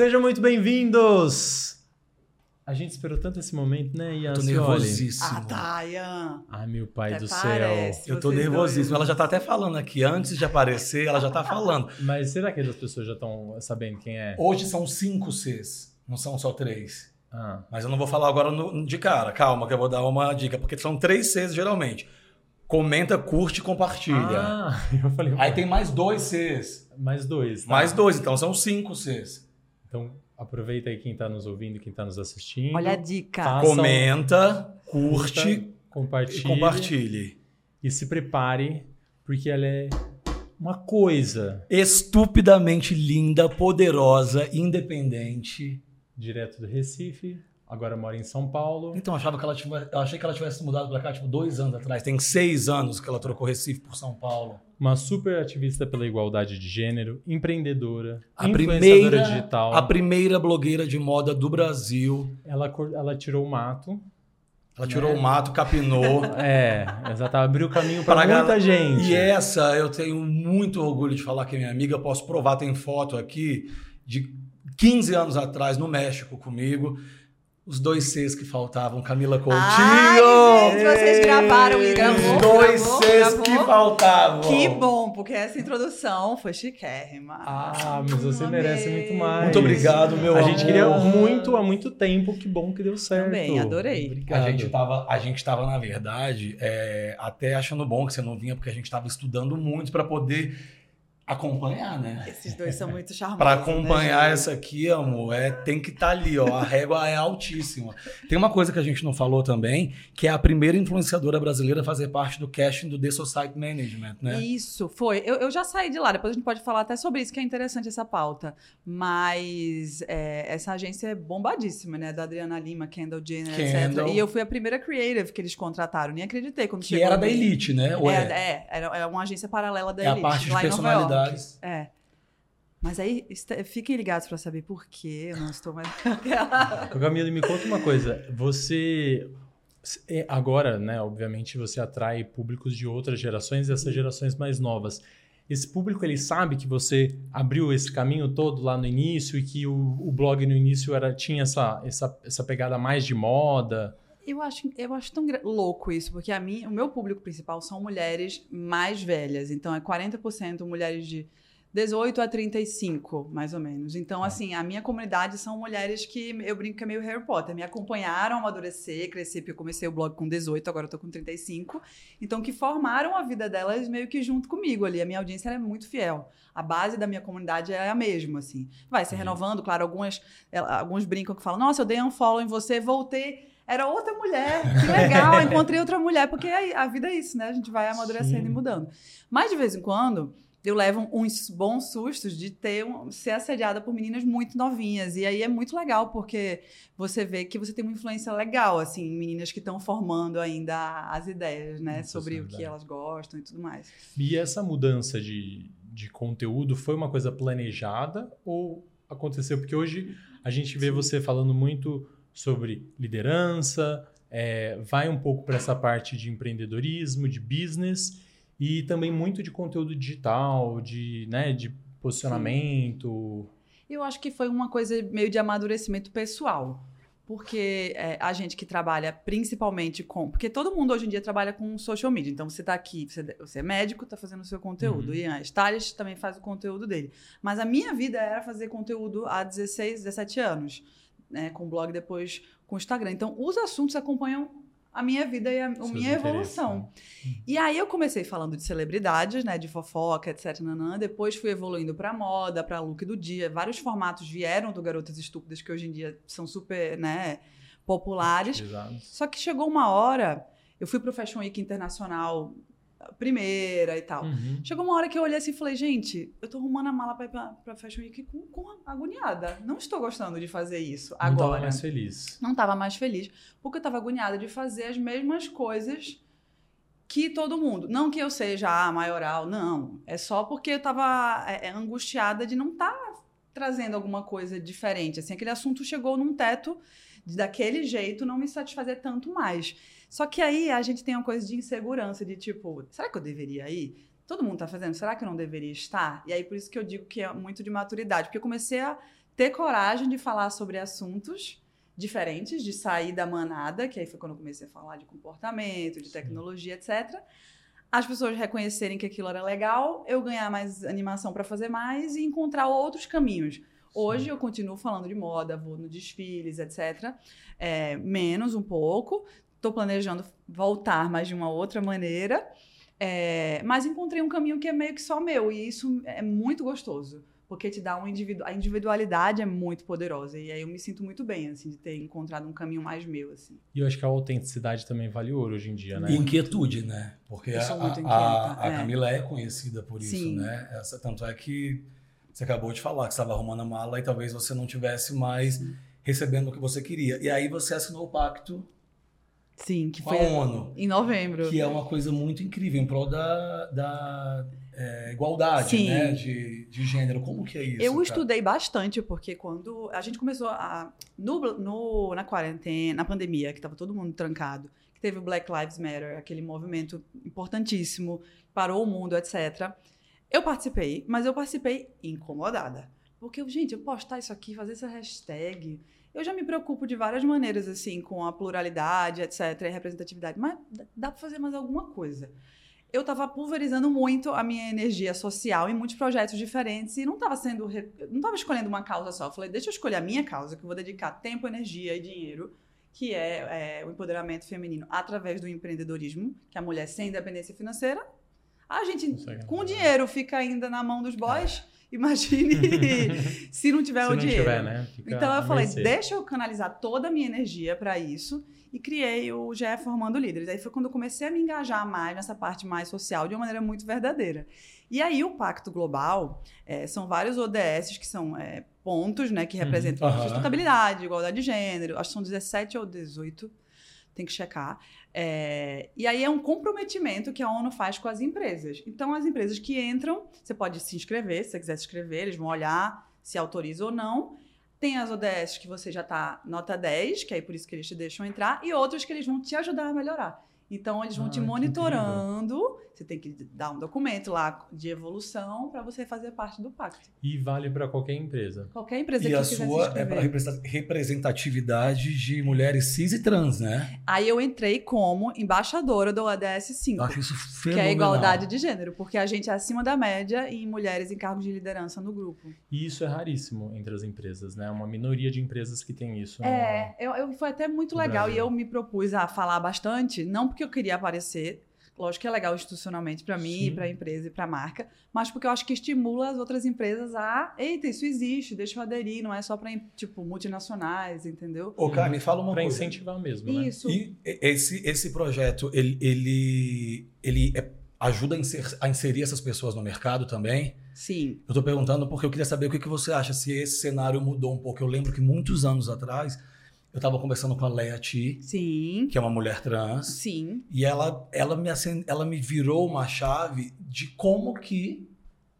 Sejam muito bem-vindos! A gente esperou tanto esse momento, né, Ian? Tô nervosíssimo. Ah, tá, Ian. Ai, meu pai Até do céu. Eu tô nervosíssimo. dois. Ela já tá até falando aqui. Antes de aparecer, ela já tá falando. Mas será que as pessoas já estão sabendo quem é? Hoje são cinco Cs, não são só três. Ah, Mas eu não vou falar agora no- de cara. Calma, que eu vou dar uma dica. Porque são três Cs geralmente. Comenta, curte e compartilha. Ah, eu falei, Aí tem mais dois Cs. mais dois. tá? Mais dois, então são cinco Cs. Então, aproveita aí quem tá nos ouvindo, quem tá nos assistindo. Olha a dica. Façam- Comenta, curte curta, compartilhe. e compartilhe. E se prepare, porque ela é uma coisa Estupidamente linda, poderosa, independente. direto do Recife, agora mora em São Paulo. Então, achava que ela tivesse, eu achei que ela tivesse mudado pra cá, tipo, dois anos atrás. Tem seis anos que ela trocou Recife por São Paulo. Uma super ativista pela igualdade de gênero, empreendedora, A influenciadora primeira, digital. a primeira blogueira de moda do Brasil. Ela, ela tirou o mato. Ela tirou Né? o mato, capinou. É, exato. Abriu caminho para muita galera- gente. E essa, eu tenho muito orgulho de falar que é minha amiga. Posso provar, tem foto aqui de 15 anos atrás no México comigo. Os dois Cs que faltavam, Camila Coutinho. Ai, gente, vocês gravaram e gravou. Os dois gravou, Cs gravou. que faltavam. Que bom, porque essa introdução foi chiquérrima. Ah, mas você Amei. merece muito mais. Muito obrigado, meu A amor. gente queria muito há muito tempo. Que bom que deu certo. Também, adorei. Obrigado. A gente tava, a gente tava na verdade, é, até achando bom que você não vinha, porque a gente tava estudando muito para poder acompanhar, né? Esses dois são muito charmosos. Para né, acompanhar gente? essa aqui, amor, é, tem que estar ali, ó. A régua é altíssima. Tem uma coisa que a gente não falou também, que é a primeira influenciadora brasileira a fazer parte do casting do The Society Management, né? Isso, foi. Eu, eu já saí de lá, depois a gente pode falar até sobre isso, que é interessante essa pauta. Mas é, essa agência é bombadíssima, né? Da Adriana Lima, Kendall Jenner, Kendall. etc. E eu fui a primeira creative que eles contrataram, nem acreditei quando Que chegou. era da. Elite, né? Ou É, é, é, era, é uma agência paralela da É a Elite, parte de lá É. Mas aí, fiquem ligados para saber por que eu não estou mais aquela. Camila, me conta uma coisa. Você é, agora, né? Obviamente, você atrai públicos de outras gerações e essas gerações mais novas. Esse público ele sabe que você abriu esse caminho todo lá no início e que o, o blog no início era tinha essa, essa, essa pegada mais de moda. Eu acho, eu acho tão louco isso, porque a mim, o meu público principal são mulheres mais velhas. Então, é 40% mulheres de 18 a 35, mais ou menos. Então, assim, a minha comunidade são mulheres que eu brinco que é meio Harry Potter. Me acompanharam a amadurecer, crescer, porque eu comecei o blog com 18, agora eu tô com 35. Então, que formaram a vida delas meio que junto comigo ali. A minha audiência é muito fiel. A base da minha comunidade é a mesma, assim. Vai se Uhum. renovando, claro, algumas, alguns brincam que falam, nossa, eu dei unfollow em você, voltei era outra mulher. Que legal, encontrei outra mulher. Porque a, a vida é isso, né? A gente vai amadurecendo Sim. e mudando. Mas de vez em quando, eu levo uns bons sustos de ter um- ser assediada por meninas muito novinhas. E aí é muito legal, porque você vê que você tem uma influência legal, assim, em meninas que estão formando ainda as ideias, né? Sobre o que elas gostam e tudo mais. E essa mudança de, de conteúdo foi uma coisa planejada ou aconteceu? Porque hoje a gente vê você falando muito sobre liderança, é, vai um pouco para essa parte de empreendedorismo, de business e também muito de conteúdo digital, de, né, de posicionamento. Eu acho que foi uma coisa meio de amadurecimento pessoal. Porque é, a gente que trabalha principalmente com. Porque todo mundo hoje em dia trabalha com social media. Então você está aqui, você, você é médico, está fazendo o seu conteúdo. Uhum. E a Stylist também faz o conteúdo dele. Mas a minha vida era fazer conteúdo há 16, 17 anos. Né, com blog depois com o Instagram. Então os assuntos acompanham a minha vida e a, a minha evolução. né? E aí eu comecei falando de celebridades, né, de fofoca, etc. Nanã. Depois fui evoluindo para moda, para look do dia. Vários formatos vieram do Garotas Estúpidas que hoje em dia são super, né, populares. Utilizados. Só que chegou uma hora, eu fui pro Fashion Week Internacional primeira e tal. Uhum. Chegou uma hora que eu olhei assim e falei, gente, eu tô arrumando a mala pra ir pra, pra Fashion Week com, com agoniada. Não estou gostando de fazer isso Não tava agora mais feliz. não estava mais feliz, porque eu estava agoniada de fazer as mesmas coisas que todo mundo. Não que eu seja a maioral, não. É só porque eu estava angustiada de não estar trazendo alguma coisa diferente. Assim, aquele assunto chegou num teto de, daquele jeito, não me satisfazer tanto mais. Só que aí a gente tem uma coisa de insegurança, de tipo, será que eu deveria ir? todo mundo está fazendo, será que eu não deveria estar? E aí por isso que eu digo que é muito de maturidade, porque eu comecei a ter coragem de falar sobre assuntos diferentes, de sair da manada, que aí foi quando eu comecei a falar de comportamento, de tecnologia, etc. As pessoas reconhecerem que aquilo era legal, eu ganhar mais animação para fazer mais e encontrar outros caminhos. Hoje Sim. eu continuo falando de moda, vou no desfiles, etc. É, menos um pouco. Estou planejando voltar, mas de uma outra maneira. É, mas encontrei um caminho que é meio que só meu, e isso é muito gostoso porque te dá um individu a individualidade é muito poderosa e aí eu me sinto muito bem assim de ter encontrado um caminho mais meu assim. E eu acho que a autenticidade também vale ouro hoje em dia, né? E inquietude, né? Porque a, a, a, é. Camila é conhecida por isso, Sim. né? Essa, tanto é que você acabou de falar que estava arrumando a mala e talvez você não tivesse mais Sim. recebendo o que você queria. E aí você assinou o pacto Sim, que foi a ONU. Em novembro. Que é uma coisa muito incrível, em prol da, da é, igualdade né, de, de gênero. Como que é isso? Eu cara? estudei bastante, porque quando a gente começou a. No, no, na quarentena, na pandemia, que estava todo mundo trancado, que teve o Black Lives Matter, aquele movimento importantíssimo, parou o mundo, etc. Eu participei, mas eu participei incomodada. Porque, gente, eu postar isso aqui, fazer essa hashtag. Eu já me preocupo de várias maneiras, assim, com a pluralidade, etc., e representatividade. Mas dá para fazer mais alguma coisa eu estava pulverizando muito a minha energia social em muitos projetos diferentes e não estava sendo não estava escolhendo uma causa só. Eu falei, deixa eu escolher a minha causa, que eu vou dedicar tempo, energia e dinheiro, que é, é o empoderamento feminino através do empreendedorismo, que a mulher sem independência financeira, a gente com dinheiro fica ainda na mão dos boys. Imagine se não tiver se o não dinheiro. Tiver, né? então eu falei, deixa eu canalizar toda a minha energia para isso e criei o GE Formando Líderes. Aí foi quando eu comecei a me engajar mais nessa parte mais social de uma maneira muito verdadeira. E aí o Pacto Global é, são vários ODS que são é, pontos né, que uhum. representam uhum. sustentabilidade, igualdade de gênero, acho que são 17 ou 18 tem que checar. É, e aí é um comprometimento que a ONU faz com as empresas. Então, as empresas que entram, você pode se inscrever, se você quiser se inscrever, eles vão olhar se autoriza ou não. Tem as ODS que você já está nota 10, que aí por isso que eles te deixam entrar, e outras que eles vão te ajudar a melhorar. Então, eles vão ah, te monitorando. Você tem que dar um documento lá de evolução para você fazer parte do pacto. E vale para qualquer empresa. Qualquer empresa e que a sua é para representatividade de mulheres cis e trans, né? Aí eu entrei como embaixadora do ODS 5. Eu acho isso fenomenal. Que é a igualdade de gênero, porque a gente é acima da média em mulheres em cargos de liderança no grupo. E isso é raríssimo entre as empresas, né? Uma minoria de empresas que tem isso. É, no... eu, eu, foi até muito legal Brasil. e eu me propus a falar bastante, não porque porque eu queria aparecer. Lógico que é legal institucionalmente para mim, para a empresa e para a marca, mas porque eu acho que estimula as outras empresas a, eita, isso existe, deixa eu aderir, não é só para tipo multinacionais, entendeu? Ô, Carmen, fala uma pra coisa. Para incentivar mesmo, né? Isso. E esse esse projeto, ele ele ele é, ajuda a inserir, a inserir essas pessoas no mercado também? Sim. Eu estou perguntando porque eu queria saber o que, que você acha se esse cenário mudou um pouco. Eu lembro que muitos anos atrás eu estava conversando com a Leia Ti, Sim. que é uma mulher trans. Sim. E ela, ela, me acend... ela me virou uma chave de como que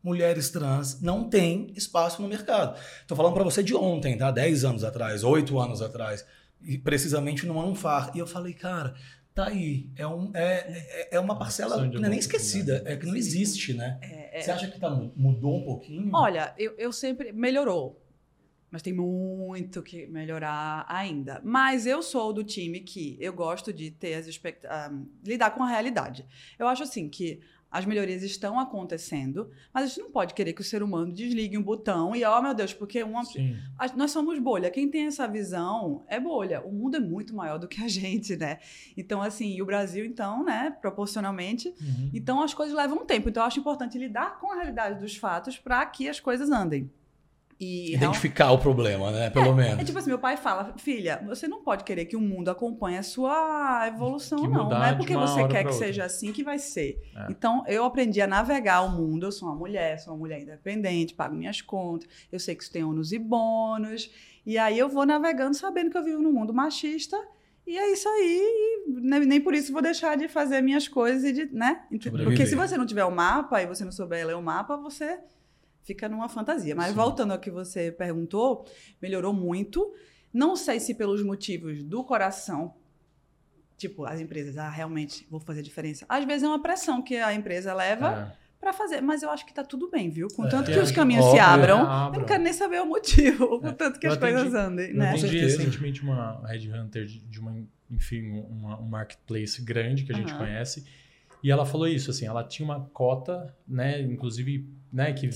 mulheres trans não têm espaço no mercado. Estou falando para você de ontem, tá? 10 anos atrás, 8 anos atrás. E precisamente no Anfar. E eu falei, cara, tá aí. É, um, é, é, é uma parcela que não é nem esquecida, é que não existe, né? É, é... Você acha que tá, mudou um pouquinho? Olha, eu, eu sempre. Melhorou mas tem muito que melhorar ainda. Mas eu sou do time que eu gosto de ter as expect... Um, lidar com a realidade. Eu acho assim que as melhorias estão acontecendo, mas a gente não pode querer que o ser humano desligue um botão e, oh meu Deus, porque uma. A, nós somos bolha. Quem tem essa visão é bolha. O mundo é muito maior do que a gente, né? Então, assim, e o Brasil, então, né, proporcionalmente. Uhum. Então, as coisas levam um tempo. Então, eu acho importante lidar com a realidade dos fatos para que as coisas andem. E Identificar não... o problema, né? Pelo é, menos. É tipo assim, meu pai fala, filha, você não pode querer que o mundo acompanhe a sua evolução, não. Não é porque você quer que outra. seja assim que vai ser. É. Então, eu aprendi a navegar o mundo. Eu sou uma mulher, sou uma mulher independente, pago minhas contas. Eu sei que isso tem ônus e bônus. E aí eu vou navegando sabendo que eu vivo num mundo machista. E é isso aí, nem, nem por isso vou deixar de fazer minhas coisas e de, né? Porque se você não tiver o mapa e você não souber ler o mapa, você fica numa fantasia. Mas Sim. voltando ao que você perguntou, melhorou muito. Não sei se pelos motivos do coração, tipo, as empresas, ah, realmente vou fazer diferença. Às vezes é uma pressão que a empresa leva. É. pra fazer. Mas eu acho que tá tudo bem, viu? Contanto É, que os caminhos se óbvio, abram, é, eu abram. não quero nem saber o motivo, contanto que Eu as coisas atendi- andem, Eu né? atendi certeza. recentemente uma headhunter de, de uma, enfim, uma, um marketplace grande que a gente Aham. conhece. E ela falou isso, assim, ela tinha uma cota, né, inclusive, né, que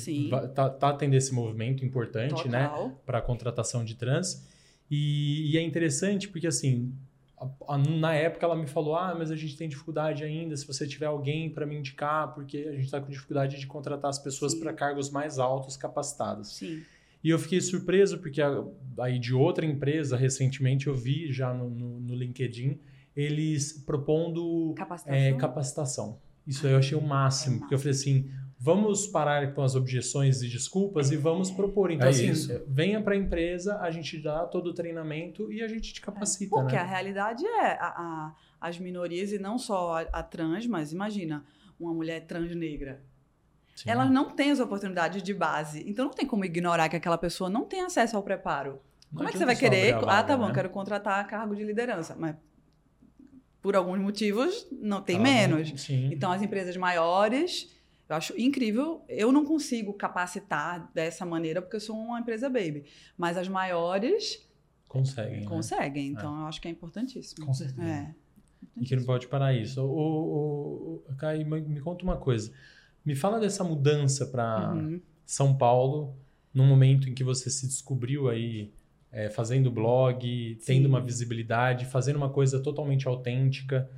tá, tá tendo esse movimento importante, né, Total. para contratação de trans. E, e é interessante porque, assim, a- a- na época ela me falou: ah, mas a gente tem dificuldade ainda. Se você tiver alguém para me indicar, porque a gente está com dificuldade de contratar as pessoas para cargos mais altos, capacitados. Sim. E eu fiquei surpreso porque a- aí de outra empresa, recentemente eu vi já no, no, no LinkedIn, eles propondo Capacitação. é, capacitação. Isso aí eu achei o máximo, É porque eu falei assim, vamos parar com as objeções e desculpas e vamos propor. Então, É assim, isso. venha para a empresa, a gente dá todo o treinamento e a gente te capacita, Porque a né? realidade é a- a- as minorias, e não só a, a trans, mas imagina uma mulher trans negra. Sim. Elas não têm as oportunidades de base. Então não tem como ignorar que aquela pessoa não tem acesso ao preparo. Não Como é que você vai querer? abrir a ah, vaga, tá bom, né? quero contratar cargo de liderança. Mas por alguns motivos não tem Tá, menos. Sim. Então, as empresas maiores, eu acho incrível. Eu não consigo capacitar dessa maneira porque eu sou uma empresa baby. Mas as maiores conseguem. né? conseguem. Então, eu acho que é importantíssimo. Com certeza. É. E que não pode parar isso. O, o, Kai, me, conta uma coisa. Me fala dessa mudança para Uhum. São Paulo, num momento em que você se descobriu aí é, fazendo blog, tendo Sim. uma visibilidade, fazendo uma coisa totalmente autêntica.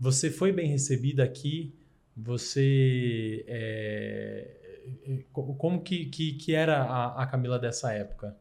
Você foi bem recebida aqui? Você. é, co- como que, que, que era a, a Camila dessa época?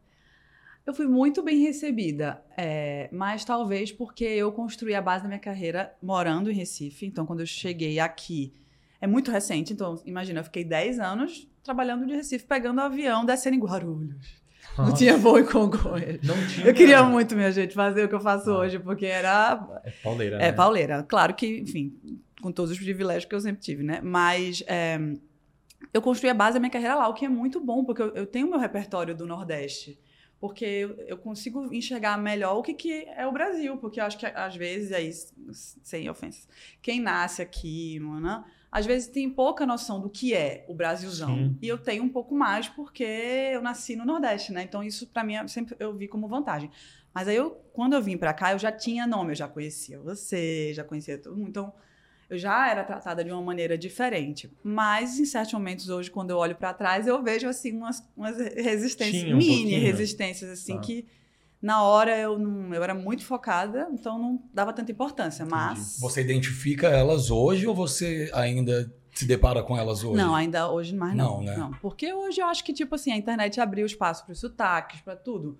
Eu fui muito bem recebida, é, mas talvez porque eu construí a base da minha carreira morando em Recife. Então, quando eu cheguei aqui, é muito recente. Então, imagina, eu fiquei 10 anos trabalhando de Recife, pegando avião, descendo em Guarulhos. Não tinha voo em Congonhas. Não tinha. Eu queria muito, minha gente, fazer o que eu faço hoje, porque era É pauleira, É, né? pauleira. Claro que, enfim, com todos os privilégios que eu sempre tive, né? Mas é, eu construí a base da minha carreira lá, o que é muito bom, porque eu, eu tenho meu repertório do Nordeste. Porque eu, consigo enxergar melhor o que, que é o Brasil. Porque eu acho que, às vezes, aí, sem ofensas, quem nasce aqui, né? Às vezes tem pouca noção do que é o Brasilzão. Sim. E eu tenho um pouco mais porque eu nasci no Nordeste, né? Então isso para mim eu sempre eu vi como vantagem. Mas aí eu, quando eu vim para cá, eu já tinha nome, eu já conhecia você, já conhecia todo mundo. Então eu já era tratada de uma maneira diferente. Mas em certos momentos hoje, quando eu olho para trás, eu vejo assim umas, umas resistências, Tinha um mini pouquinho. resistências assim Ah. que na hora eu não, eu era muito focada, então não dava tanta importância. Mas Você identifica elas hoje ou você ainda se depara com elas hoje? Não, ainda hoje mais não. Não, né? Porque hoje eu acho que, tipo assim, a internet abriu espaço para os sotaques, para tudo.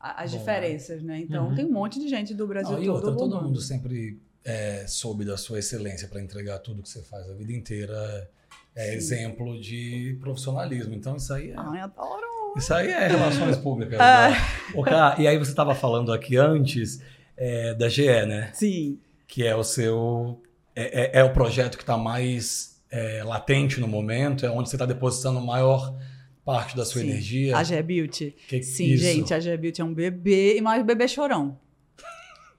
As Bom, diferenças, né? Então Uhum. tem um monte de gente do Brasil Não, e todo. outra, todo mundo sempre é, soube da sua excelência para entregar tudo que você faz a vida inteira. É Sim. exemplo de profissionalismo. Então, isso aí é, Ai, adoro. isso aí é relações públicas. É. né? E aí você estava falando aqui antes é, da GE, né? Sim. Que é o seu. É, é- é o projeto que está mais é, latente no momento, é onde você está depositando maior parte da sua Sim. energia. A G Beauty. Que- Sim, isso. gente, a G Beauty é um bebê, mas bebê chorão.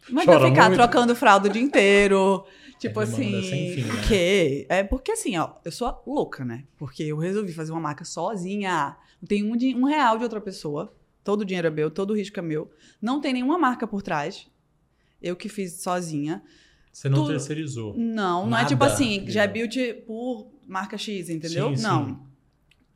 Mas Chora vai ficar muito? trocando fralda o dia inteiro. Tipo É assim. fim, né? O quê? É porque assim, ó, eu sou louca, né? Porque eu resolvi fazer uma marca sozinha. Não tem um, di- um real de outra pessoa. Todo o dinheiro é meu, todo o risco é meu. Não tem nenhuma marca por trás. Eu que fiz sozinha. Você não Tudo- terceirizou. Não, não é tipo assim, já é beauty por marca X, entendeu? Sim, sim. não.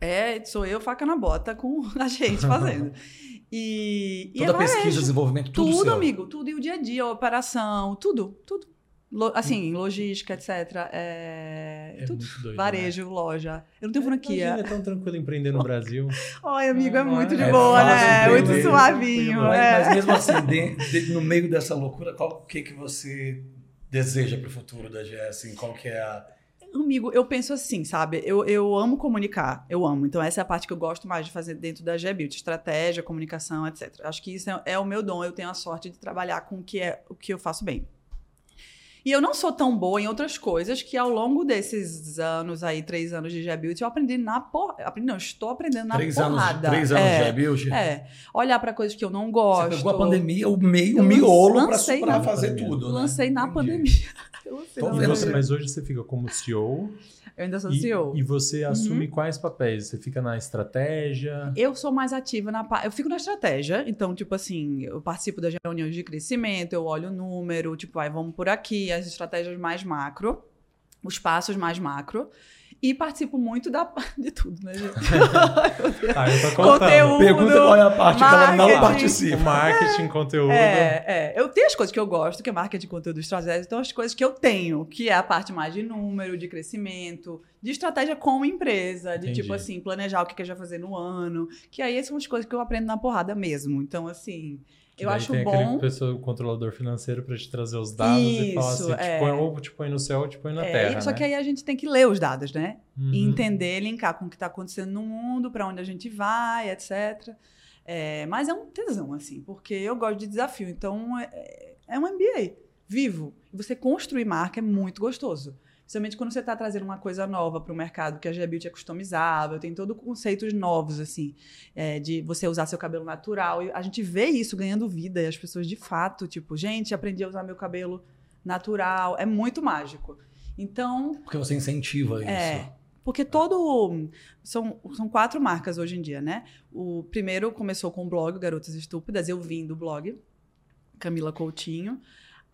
É, sou eu faca na bota com a gente fazendo. E, e Toda é pesquisa, varejo. desenvolvimento, tudo, tudo, seu. amigo, tudo. E o dia a dia, a operação, tudo, tudo. Lo- assim, logística, etc. É, É tudo. muito doido. Varejo, loja. Eu não tenho Imagina, franquia. é tão tranquilo empreender no Brasil. Ai, amigo, é muito de É boa, né? É muito empreender, suavinho. tranquilo. Mas, é. mas mesmo assim, de- de- no meio dessa loucura, qual o que, que você deseja para o futuro da GE? Assim, qual que é a... Amigo, eu penso assim, sabe? Eu, eu amo comunicar, eu amo. Então, essa é a parte que eu gosto mais de fazer dentro da G-Build, estratégia, comunicação, etc. Acho que isso é, é o meu dom, eu tenho a sorte de trabalhar com o que, é, o que eu faço bem. E eu não sou tão boa em outras coisas que ao longo desses anos aí, três anos de G-Build, eu aprendi na porra. Aprendi, não, estou aprendendo na três anos, porrada. três anos é, de build? É. Olhar para coisas que eu não gosto. Você pegou a pandemia, o meio, o miolo para na fazer pandemia. tudo, né? Lancei na Entendi. pandemia. Eu lancei Tô na vendo Mas, hoje você fica como CEO. Eu ainda sou E, CEO. e você assume Uhum. quais papéis? Você fica na estratégia? Eu sou mais ativa na. Eu fico na estratégia, então, tipo assim, eu participo das reuniões de crescimento, eu olho o número, tipo, aí vamos por aqui, as estratégias mais macro, os passos mais macro. E participo muito da de tudo, né, gente? Ah, eu tô contando. Conteúdo. Pergunta qual é a parte que ela não marketing. Participa. marketing, conteúdo. É, é. Eu tenho as coisas que eu gosto, que é marketing, conteúdo, estratégia. Então, as coisas que eu tenho, que é a parte mais de número, de crescimento, de estratégia como empresa, de Entendi. tipo assim, planejar o que que a gente vai fazer no ano. Que aí são as coisas que eu aprendo na porrada mesmo. Então, assim, eu acho tem bom. aquele pessoa, controlador financeiro para te trazer os dados e falar Isso, assim, te é. põe, ou te põe no céu ou te põe na É, terra, só né? que aí a gente tem que ler os dados, né? Uhum. E entender, linkar com o que está acontecendo no mundo, para onde a gente vai, etc. É, mas é um tesão, assim, porque eu gosto de desafio. Então, é, é um MBA vivo. Você construir marca é muito gostoso. Principalmente quando você está trazendo uma coisa nova para o mercado, que a G-Beauty é customizável, tem todo conceitos novos, assim, é, de você usar seu cabelo natural. E a gente vê isso ganhando vida, e as pessoas de fato, tipo, gente, aprendi a usar meu cabelo natural. É muito mágico. Então, Porque você incentiva isso. é. Porque todo. São, são quatro marcas hoje em dia, né? O primeiro começou com o blog Garotas Estúpidas, eu vim do blog, Camila Coutinho.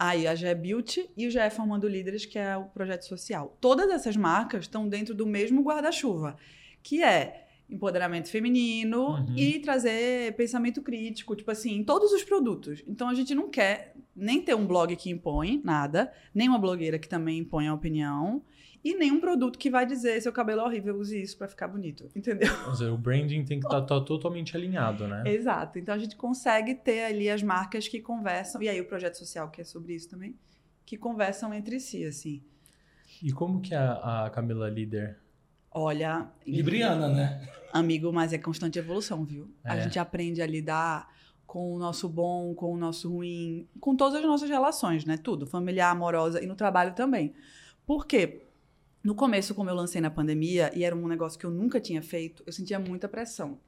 Aí a GE Beauty e o GE Formando Líderes, que é o projeto social. Todas essas marcas estão dentro do mesmo guarda-chuva, que é empoderamento feminino Uhum. e trazer pensamento crítico, tipo assim, em todos os produtos. Então a gente não quer nem ter um blog que impõe nada, nem uma blogueira que também impõe a opinião, e nenhum produto que vai dizer seu cabelo é horrível, use isso pra ficar bonito, entendeu? Ou seja, o branding tem que estar totalmente alinhado, né? Exato. Então a gente consegue ter ali as marcas que conversam, e aí o projeto social que é sobre isso também, que conversam entre si, assim. E como que a, a Camila líder? Olha, Libriana, né? amigo, mas é constante evolução, viu? A É. gente aprende a lidar com o nosso bom, com o nosso ruim, com todas as nossas relações, né? Tudo, familiar, amorosa e no trabalho também. Por quê? No começo, como eu lancei na pandemia, e era um negócio que eu nunca tinha feito, eu sentia muita pressão.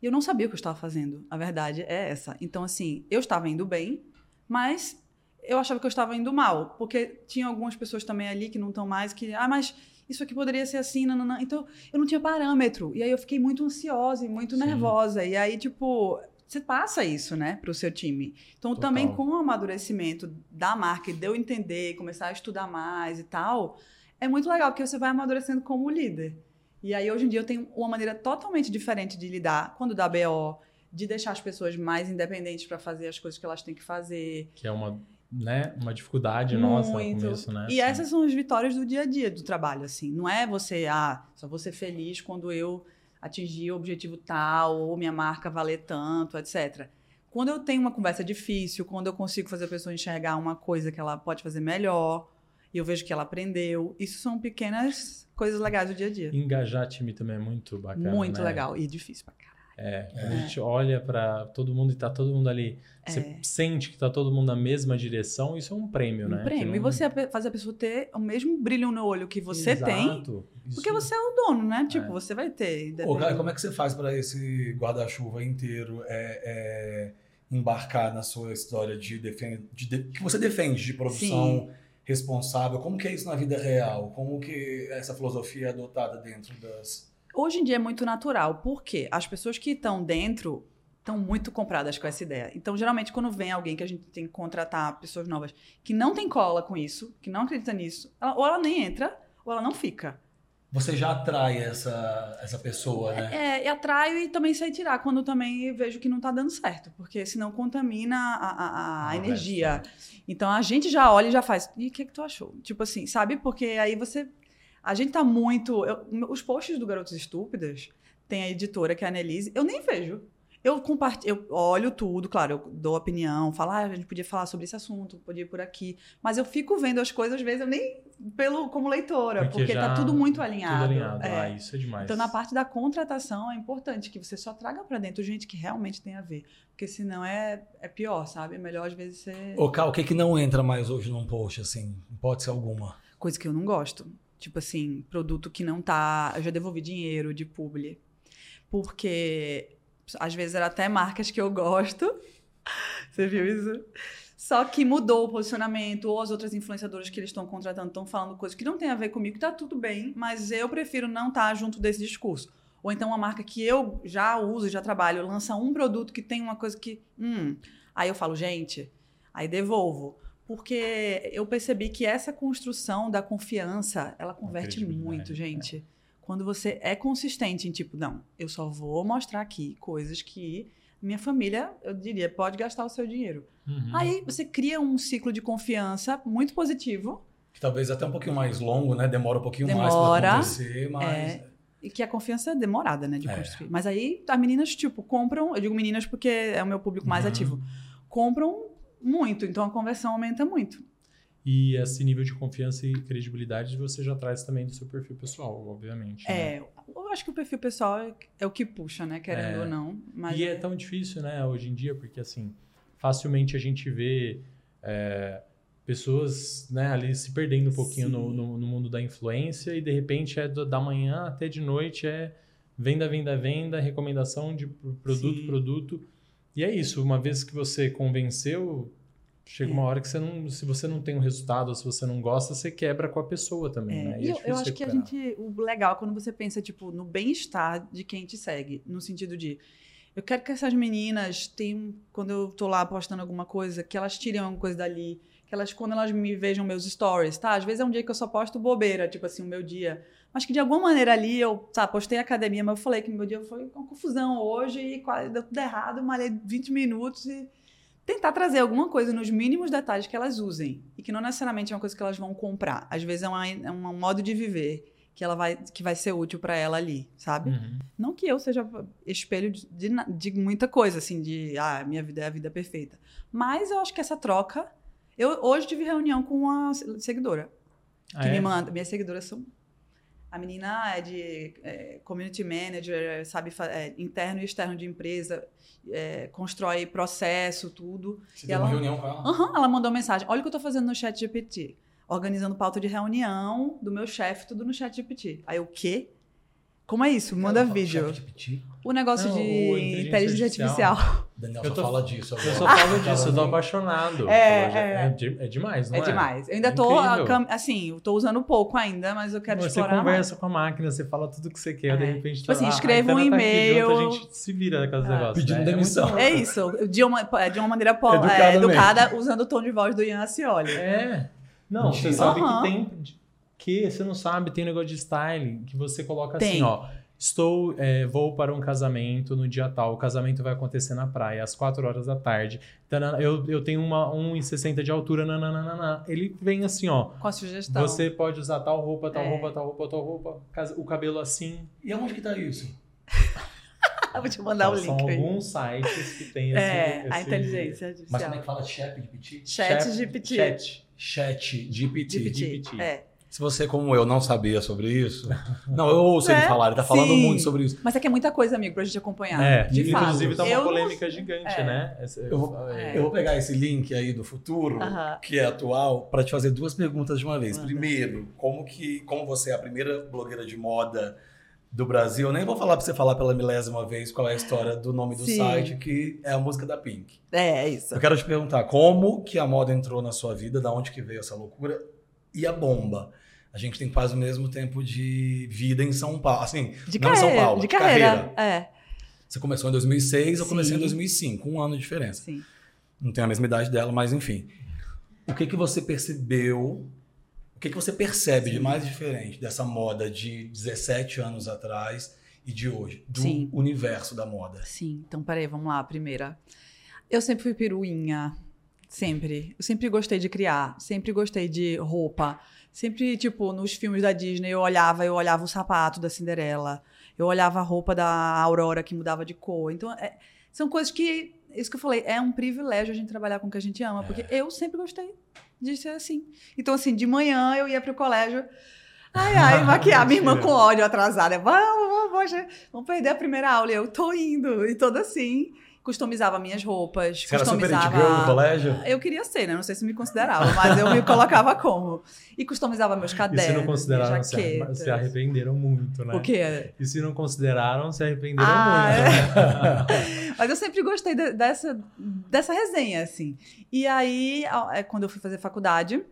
E eu não sabia o que eu estava fazendo. A verdade é essa. Então, assim, eu estava indo bem, mas eu achava que eu estava indo mal. Porque tinha algumas pessoas também ali que não estão mais, que, ah, mas isso aqui poderia ser assim, nananã. Então, eu não tinha parâmetro. E aí eu fiquei muito ansiosa e muito Sim. nervosa. E aí, tipo, você passa isso, né, pro seu time. Então, Total. também com o amadurecimento da marca e de eu entender, começar a estudar mais e tal, é muito legal, porque você vai amadurecendo como líder. E aí, hoje em dia, eu tenho uma maneira totalmente diferente de lidar quando dá BO, de deixar as pessoas mais independentes para fazer as coisas que elas têm que fazer. Que é uma, né, uma dificuldade nossa no Muito. começo, né? E essas são as vitórias do dia a dia do trabalho, assim. Não é você, ah, só vou ser feliz quando eu atingir o objetivo tal, ou minha marca valer tanto, etc. Quando eu tenho uma conversa difícil, quando eu consigo fazer a pessoa enxergar uma coisa que ela pode fazer melhor, e eu vejo que ela aprendeu, isso são pequenas coisas legais do dia a dia. Engajar time também é muito bacana. Muito né? legal. E difícil pra caralho. É, quando a gente olha pra todo mundo e tá todo mundo ali, você É. sente que tá todo mundo na mesma direção, isso é um prêmio, né? Um prêmio. Que E não- você faz a pessoa ter o mesmo brilho no olho que você tem, Exato. Isso- porque você é o dono, né? Tipo, É. você vai ter. Ô, independente- como é que você faz para esse guarda-chuva inteiro é, é, embarcar na sua história de, defen de, de- que você defende de produção responsável? Como que é isso na vida real? Como que essa filosofia é adotada dentro das... Hoje em dia é muito natural, porque as pessoas que estão dentro estão muito compradas com essa ideia. Então, geralmente, quando vem alguém que a gente tem que contratar pessoas novas que não tem cola com isso, que não acredita nisso, ela- ou ela nem entra, ou ela não fica. Você já atrai essa, essa pessoa, né? É, e atraio e também sei tirar quando também vejo que não tá dando certo, porque senão contamina a, a- a- Ah, energia. vai, Então a gente já olha e já faz. E o que, que tu achou? Tipo assim, sabe? Porque aí você. A gente tá muito. eu- os posts do Garotos Estúpidas, tem a editora que é a Annelise, eu nem vejo. Eu compartilho, eu olho tudo, claro, eu dou opinião, falo, ah, a gente podia falar sobre esse assunto, podia ir por aqui. Mas eu fico vendo as coisas, às vezes, eu nem pelo como leitora, Porque porque, tá tudo muito Tudo alinhado. alinhado. É. Ah, isso é demais. Então, na parte da contratação, é importante que você só traga pra dentro gente que realmente tem a ver. Porque senão é, é pior, sabe? É melhor, às vezes, ser. Ô, Cal, o que que não entra mais hoje num post, assim? Pode ser alguma. Coisa que eu não gosto. Tipo assim, produto que não tá. Eu já devolvi dinheiro de publi. Porque às vezes era até marcas que eu gosto. Você viu isso? Só que mudou o posicionamento, ou as outras influenciadoras que eles estão contratando estão falando coisas que não tem a ver comigo, tá tudo bem, mas eu prefiro não estar junto desse discurso. Ou então uma marca que eu já uso, já trabalho, lança um produto que tem uma coisa que. Hum, aí eu falo, gente, aí devolvo. Porque eu percebi que essa construção da confiança, ela converte muito, gente. É. Quando você é consistente em tipo, não, eu só vou mostrar aqui coisas que minha família, eu diria, pode gastar o seu dinheiro. Uhum. Aí você cria um ciclo de confiança muito positivo. Que talvez até um pouquinho mais longo, né? Demora um pouquinho Demora, mais para acontecer, mas... É, e que a confiança é demorada, né, de é. construir. Mas aí as meninas, tipo, compram, eu digo meninas porque é o meu público mais uhum. ativo, compram muito, então a conversão aumenta muito. E esse nível de confiança e credibilidade você já traz também do seu perfil pessoal, obviamente. Né? É, eu acho que o perfil pessoal é, é o que puxa, né? Querendo é, ou não. Mas... E é tão difícil, né, hoje em dia, porque assim, facilmente a gente vê é, pessoas né, ali se perdendo um pouquinho no, no, no, mundo da influência e de repente é da manhã até de noite é venda, venda, venda, recomendação de produto, Sim. produto. E é isso, uma vez que você convenceu, chega uma hora que você não, se você não tem um resultado, ou se você não gosta, você quebra com a pessoa também, é. né? E, e eu, eu acho que a gente, o legal é quando você pensa tipo no bem-estar de quem te segue, no sentido de eu quero que essas meninas tenham, quando eu tô lá postando alguma coisa, que elas tirem alguma coisa dali, que elas quando elas me vejam meus stories, tá? Às vezes é um dia que eu só posto bobeira, tipo assim, o meu dia mas que de alguma maneira ali eu, tá, postei academia, mas eu falei que meu dia foi uma confusão hoje e quase deu tudo errado, malhei 20 minutos e tentar trazer alguma coisa nos mínimos detalhes que elas usem e que não necessariamente é uma coisa que elas vão comprar. Às vezes é, uma, é um modo de viver que ela vai que vai ser útil para ela ali, sabe? Uhum. Não que eu seja espelho de, de, de, muita coisa assim, de ah, minha vida é a vida perfeita. Mas eu acho que essa troca eu hoje tive reunião com uma seguidora ah, que é? me manda, minhas seguidoras são a menina é de é, community manager, sabe, é, interno e externo de empresa, é, constrói processo, tudo. Você e ela, uma reunião com ela? Uhum, ela mandou mensagem. Olha o que eu estou fazendo no chat GPT. Organizando pauta de reunião do meu chefe, tudo no chat GPT. Aí o quê? Como é isso? Manda vídeo. O negócio Não, de inteligência, inteligência artificial. artificial. Daniel só tô, fala disso. Agora. Eu só falo disso, eu tô apaixonado. É, é, é, é demais, não é? É demais. Eu ainda é tô, assim, eu tô usando pouco ainda, mas eu quero você explorar Você conversa mais. com a máquina, você fala tudo que você quer, é. de repente... Tipo assim, escreve um e-mail... Tá a gente se vira com os é. negócios. Pedindo né? demissão. É, isso, de uma, de uma maneira pol, educada, usando o tom de voz do Ian Ascioli. É. Não, você sabe que tem... Que você não sabe, tem um negócio de styling que você coloca assim, ó Estou, é, vou para um casamento no dia tal. O casamento vai acontecer na praia, às 4 horas da tarde. Eu, eu tenho uma 1,60 de altura. Nananana. Ele vem assim, ó. Com a sugestão. Você pode usar tal roupa, tal é. roupa, tal roupa, tal roupa. O cabelo assim. E aonde que tá isso? vou te mandar o link. São alguns sites que tem esse. É, esse... a inteligência artificial. Mas como é que fala? Chat GPT? Chat GPT. Chat. Chat GPT. GPT. É. Se você, como eu, não sabia sobre isso. Não, eu ouço é, ele falar, ele tá falando sim. muito sobre isso. Mas é que é muita coisa, amigo, pra gente acompanhar. É, de inclusive fato. tá uma eu polêmica não... gigante, é. né? Esse, eu, vou, é. eu, vou, pegar esse link aí do futuro, uh -huh. que é atual, para te fazer duas perguntas de uma vez. Uh -huh. Primeiro, como que como você é a primeira blogueira de moda do Brasil, eu nem vou falar para você falar pela milésima vez qual é a história do nome do Sim. site, que é a música da Pink. É, é isso. Eu quero te perguntar como que a moda entrou na sua vida, da onde que veio essa loucura e a bomba a gente tem quase o mesmo tempo de vida em São Paulo. Assim, de não carreira, em São Paulo, de, carreira. carreira. É. Você começou em 2006, Sim. eu comecei em 2005, um ano de diferença. Sim. Não tenho a mesma idade dela, mas enfim. O que que você percebeu? O que que você percebe Sim. de mais diferente dessa moda de 17 anos atrás e de hoje, do Sim. universo da moda? Sim. Então, peraí, vamos lá. Primeira. Eu sempre fui peruinha. Sempre. Eu sempre gostei de criar. Sempre gostei de roupa. Sempre, tipo, nos filmes da Disney, eu olhava, eu olhava o sapato da Cinderela, eu olhava a roupa da Aurora que mudava de cor. Então, é, são coisas que, isso que eu falei, é um privilégio a gente trabalhar com o que a gente ama, é. porque eu sempre gostei de ser assim. Então, assim, de manhã eu ia pro colégio, ai, ai, maquiar minha irmã com ódio atrasada, vamos, vamos, vamos perder a primeira aula, e eu tô indo, e toda assim customizava minhas roupas, Você era super customizava. it girl no colégio? Eu queria ser, né? Não sei se me considerava, mas eu me colocava como. E customizava meus E cadernos, se não consideraram, se, arrependeram muito, né? O quê? E se não consideraram, se arrependeram Ah, muito. né? Mas eu sempre gostei de- dessa, dessa resenha, assim. E aí, é, quando eu fui fazer faculdade,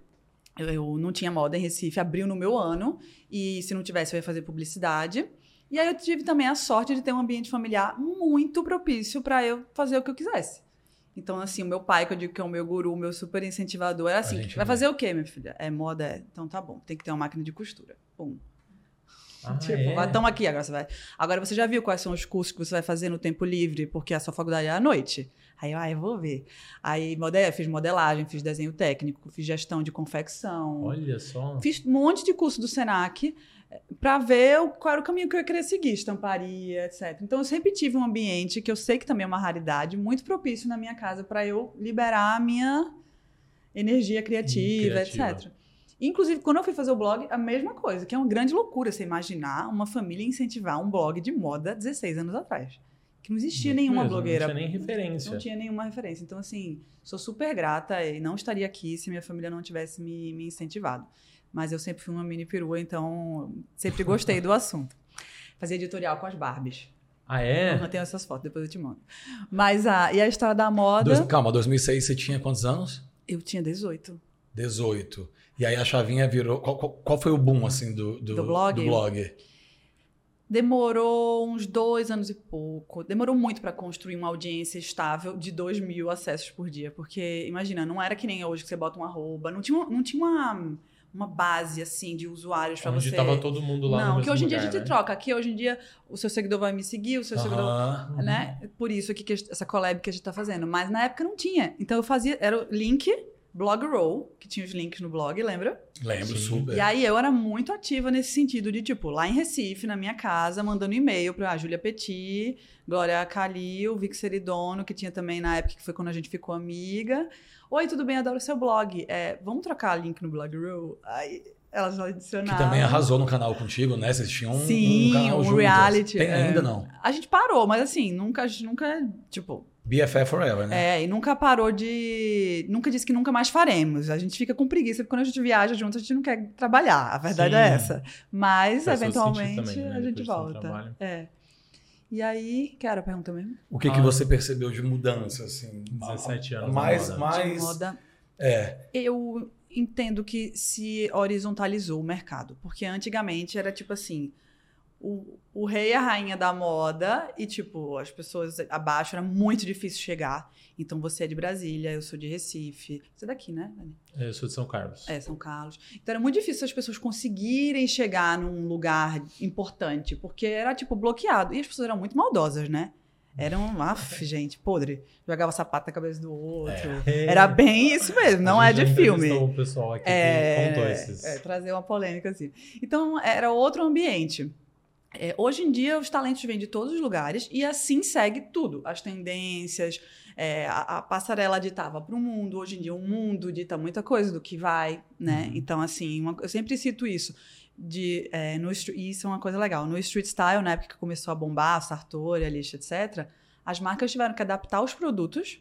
eu, eu não tinha moda em Recife, abriu no meu ano, e se não tivesse, eu ia fazer publicidade. E aí eu tive também a sorte de ter um ambiente familiar muito propício para eu fazer o que eu quisesse. Então, assim, o meu pai, que eu digo que é o meu guru, o meu super incentivador, era assim: vai fazer o quê, minha filha? É moda? É. Então tá bom, tem que ter uma máquina de costura. Pum. Ah, Tipo, é? estamos aqui, agora você vai. Agora você já viu quais são os cursos que você vai fazer no tempo livre, porque a sua faculdade é à noite. Aí eu, ah, eu vou ver. Aí mode- fiz modelagem, fiz desenho técnico, fiz gestão de confecção. Olha só. Fiz um monte de curso do Senac para ver qual era o caminho que eu ia querer seguir, estamparia, etc. Então eu sempre tive um ambiente que eu sei que também é uma raridade, muito propício na minha casa para eu liberar a minha energia criativa, criativa. etc. Inclusive, quando eu fui fazer o blog, a mesma coisa, que é uma grande loucura você imaginar uma família incentivar um blog de moda 16 anos atrás. Que não existia Muito nenhuma mesmo, blogueira. Não tinha nem referência. Não tinha nenhuma referência. Então, assim, sou super grata e não estaria aqui se minha família não tivesse me, me incentivado. Mas eu sempre fui uma mini perua, então sempre gostei do assunto. Fazia editorial com as Barbies. Ah, é? Eu tenho essas fotos, depois eu te mando. Mas a, e a história da moda, Dois- calma, 2006 você tinha quantos anos? eu tinha 18. 18. E aí a chavinha virou. Qual, qual- qual foi o boom, assim, do, do, Do blog? do blog? Demorou uns dois anos e pouco. Demorou muito para construir uma audiência estável de 2 mil acessos por dia. Porque, imagina, não era que nem hoje que você bota um arroba. Não tinha, não tinha uma, uma base, assim, de usuários para Onde você... tava todo mundo lá no Não, mesmo que hoje em dia a gente né? troca. Aqui, hoje em dia, o seu seguidor vai me seguir, o seu seguidor... Aham. Né? Por isso aqui, que a essa collab que a gente tá fazendo. Mas na época não tinha. Então eu fazia... Era o link, blog roll, que tinha os links no blog, lembra? Lembro, Sim. super. E aí eu era muito ativa nesse sentido de, tipo, lá em Recife, na minha casa, mandando e-mail pra Júlia Petit, Glória Calil, Vic Seridono, que tinha também na época que foi quando a gente ficou amiga. Oi, tudo bem? Adoro seu blog. É, vamos trocar link no blog roll? Aí elas já Que adicionaram. também arrasou no canal contigo, né? Vocês tinham um, Sim, um canal um juntas. reality, Tem é. ainda, não? A gente parou, mas assim, nunca, a gente nunca, tipo, BFF Forever, né? É, e nunca parou de. Nunca disse que nunca mais faremos. A gente fica com preguiça, porque quando a gente viaja junto, a gente não quer trabalhar. A verdade Sim. é essa. Mas, eventualmente, também, né? a gente Depois volta. É. E aí, que era a pergunta mesmo? O que, que Ah. você percebeu de mudança, assim? 17 anos Mais, moda. mais... Moda. É, Eu entendo que se horizontalizou o mercado. Porque antigamente era tipo assim. O, o rei e a rainha da moda, e tipo, as pessoas abaixo era muito difícil chegar. Então você é de Brasília, eu sou de Recife. Você é daqui, né, Dani? Eu sou de São Carlos. É, São Carlos. Então era muito difícil as pessoas conseguirem chegar num lugar importante, porque era tipo bloqueado. E as pessoas eram muito maldosas, né? Eram, af, gente, podre. Jogava sapato na cabeça do outro. É. Era bem isso mesmo, não é de filme. O pessoal aqui É, que contou esses. é, trazer uma polêmica assim. Então, era outro ambiente. É, hoje em dia, os talentos vêm de todos os lugares e assim segue tudo. As tendências, é, a, a passarela ditava para o mundo. Hoje em dia, o mundo dita muita coisa do que vai, né? Uhum. Então, assim, uma- eu sempre cito isso. De, é, no, e isso é uma coisa legal. No street style, na época que começou a bombar, Sartori, Alice, etc., as marcas tiveram que adaptar os produtos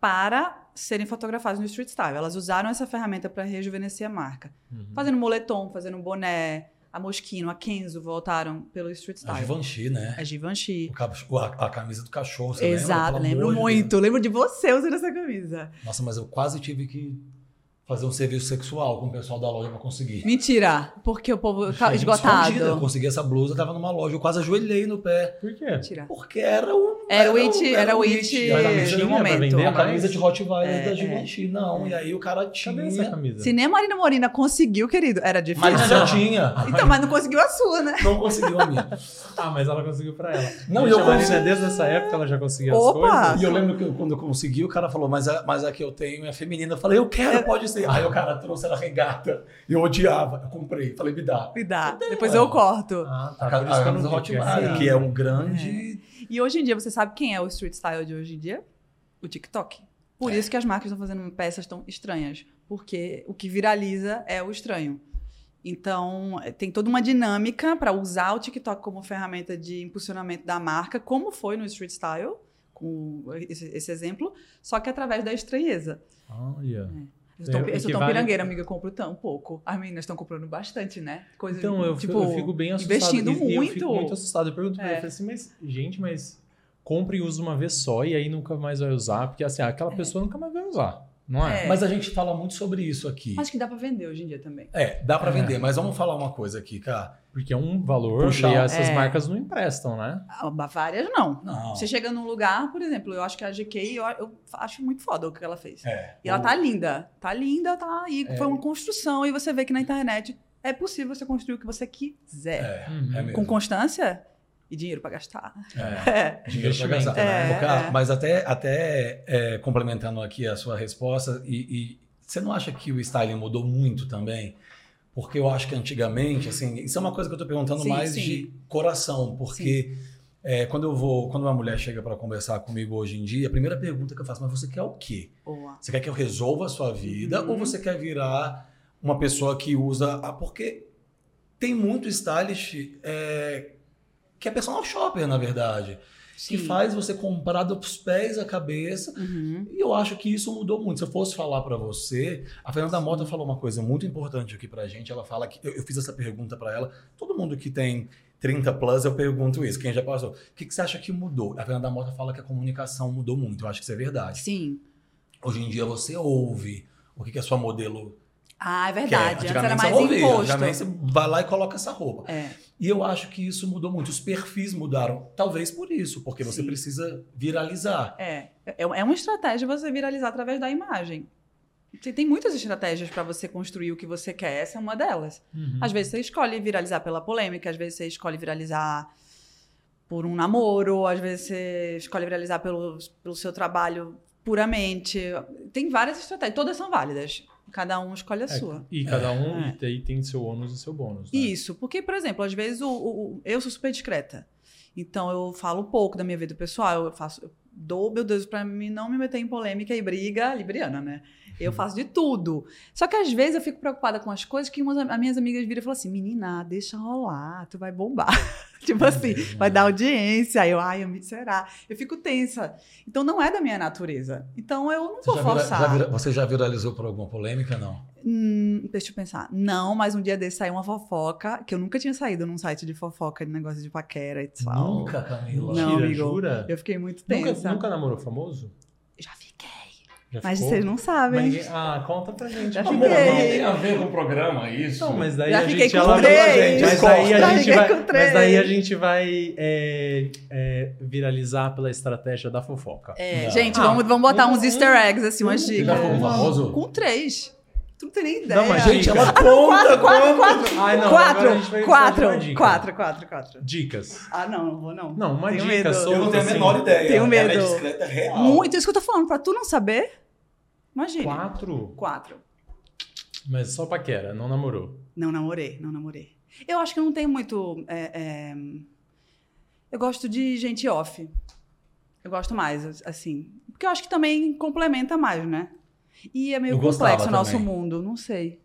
para serem fotografados no street style. Elas usaram essa ferramenta para rejuvenescer a marca. Uhum. Fazendo moletom, fazendo boné, a Moschino, a Kenzo voltaram pelo street a style. Givenchy, né? A Givenchy. O a, a camisa do cachorro, você Exato, lembra? Lembro amor de muito. Lembro de você usando essa camisa. Nossa, mas eu quase tive que fazer um serviço sexual com o pessoal da loja pra conseguir. Mentira, porque o povo tá Gente, escondida, Eu esgotado. consegui essa blusa, tava numa loja, eu quase ajoelhei no pé. Por quê? Mentira. Porque era o. Era o it, era o it Mas a do bichinha pra momento. vender A camisa de Rottweiler É, da é. Givenchy. Não, e aí o cara tinha. Cadê essa camisa? Se nem a Marina Morina conseguiu, querido, era difícil. Mas já tinha. Então, mas não conseguiu a sua, né? Não conseguiu a minha. Ah, mas ela conseguiu pra ela. Não, e eu consegui- desde essa época, ela já conseguia as Opa! coisas. E eu lembro que eu- quando eu consegui, o cara falou, mas a, mas a que eu tenho é feminina. Eu falei, eu quero, pode ser. Aí o cara trouxe ela regata. E eu odiava. Eu comprei. Falei, me dá. Me dá. Depois é. eu corto. Ah, tá. Por isso que eu camisa não que Rottweiler, era. que é um grande. E hoje em dia, você sabe quem é o street style de hoje em dia? O TikTok. Por É. isso que as marcas estão fazendo peças tão estranhas. Porque o que viraliza é o estranho. Então, eh, tem toda uma dinâmica para usar o TikTok como ferramenta de impulsionamento da marca, como foi no street style, com esse, esse exemplo, só que através da estranheza. Olha. Eu sou tão, É, eu sou tão equivale- pirangueira, amiga, eu compro tão pouco. As meninas estão comprando bastante, né? Coisa, Então, eu, tipo, eu fico bem assustado. investindo E- e eu muito. fico muito assustado. Eu pergunto pra É. ele, eu assim, mas, gente, mas compra e usa uma vez só e aí nunca mais vai usar, porque assim, aquela pessoa nunca mais vai usar, não é? É. Mas a gente fala muito sobre isso aqui. Acho que dá pra vender hoje em dia também. É, dá pra É. vender, mas vamos falar uma coisa aqui, cara. Porque é um valor Puxa, e essas é. marcas não emprestam, né? Ah, Várias não. Não. Você chega num lugar, por exemplo, eu acho que a GK, eu, eu acho muito foda o que ela fez. É. E ela tá linda. Tá linda, tá aí. É. Foi uma construção e você vê que na internet é possível você construir o que você quiser. É, Uhum. é mesmo. Com constância e dinheiro pra gastar. É. É. Dinheiro Investimento, gastar. né? É. Mas até, até é, complementando aqui a sua resposta, e, e você não acha que o styling mudou muito também? Porque eu acho que antigamente, assim, isso é uma coisa que eu tô perguntando Sim, mais sim. de coração, porque é, quando eu vou, quando uma mulher chega para conversar comigo hoje em dia, a primeira pergunta que eu faço, mas você quer o quê? Boa. Você quer que eu resolva a sua vida Uhum. ou você quer virar uma pessoa que usa. Ah, porque tem muito stylist é, que é personal shopper, na verdade. Que Sim. faz você comprar dos pés à cabeça. Uhum. E eu acho que isso mudou muito. Se eu fosse falar pra você, a Fernanda Mota falou uma coisa muito importante aqui pra gente. Ela fala que. Eu, eu fiz essa pergunta pra ela. Todo mundo que tem 30 plus, eu pergunto isso. Quem já passou? O que, que você acha que mudou? A Fernanda Mota fala que a comunicação mudou muito. Eu acho que isso é verdade. Sim. Hoje em dia você ouve o que, que a sua modelo Ah, é quer. verdade. Antes era mais você ouvia, imposto. Antigamente você vai lá e coloca essa roupa. É. E eu acho que isso mudou muito. Os perfis mudaram. Talvez por isso, porque você Sim. precisa viralizar. É, é, é uma estratégia você viralizar através da imagem. Tem, tem muitas estratégias para você construir o que você quer, essa é uma delas. Uhum. Às vezes você escolhe viralizar pela polêmica, às vezes você escolhe viralizar por um namoro, às vezes você escolhe viralizar pelo, pelo seu trabalho puramente. Tem várias estratégias, todas são válidas. Cada um escolhe a É, sua. E cada um É. e tem seu ônus e seu bônus. Né? Isso, porque, por exemplo, às vezes o, o- eu sou super discreta. Então eu falo pouco da minha vida pessoal, eu faço. Eu dou, meu Deus, pra mim não me meter em polêmica e briga libriana, né? Eu faço de tudo. Só que às vezes eu fico preocupada com as coisas que umas, as minhas amigas viram e falam assim: menina, deixa rolar, tu vai bombar. tipo assim, vai dar audiência. Aí eu, ai, eu me- será? Eu fico tensa. Então não é da minha natureza. Então eu não Você vou já, vira- forçar. já vira- você já viralizou por alguma polêmica? Não. Hum, deixa eu pensar. Não, mas um dia desse saiu uma fofoca, que eu nunca tinha saído num site de fofoca, de negócio de paquera e tal. Nunca, Camila. Não, Mentira, amigo. jura? Eu fiquei muito Nunca, tensa. nunca namorou famoso? Já fiquei. Já Mas ficou? vocês não sabem. Mas Ah, conta pra gente. Já Amor, fiquei. não tem a ver com o programa isso. Não, mas daí Já a fiquei gente... com ela- três. Mas daí a gente vai... Mas daí a gente vai é, é, viralizar pela estratégia da fofoca. É, gente, Ah, vamos, vamos botar um- uns easter eggs, assim, umas dicas. já um famoso? Com três. Tu não tem nem ideia. Não, mas Gente, ela conta, quatro, conta. Ai, não, quatro, quatro, quatro, quatro, quatro. Dicas. Ah, não, não vou não. Não, uma Tenho dica medo. sobre... Eu não tenho a assim, menor ideia. Tenho Ela medo. é discreta, é real. Muito, isso que eu tô falando, pra tu não saber, imagina. Quatro? Quatro. Mas só paquera, não namorou. Não namorei, não namorei. Eu acho que eu não tenho muito. é, é, Eu gosto de gente off. Eu gosto mais, assim. Porque eu acho que também complementa mais, né? E é meio Eu complexo o nosso também. mundo, não sei.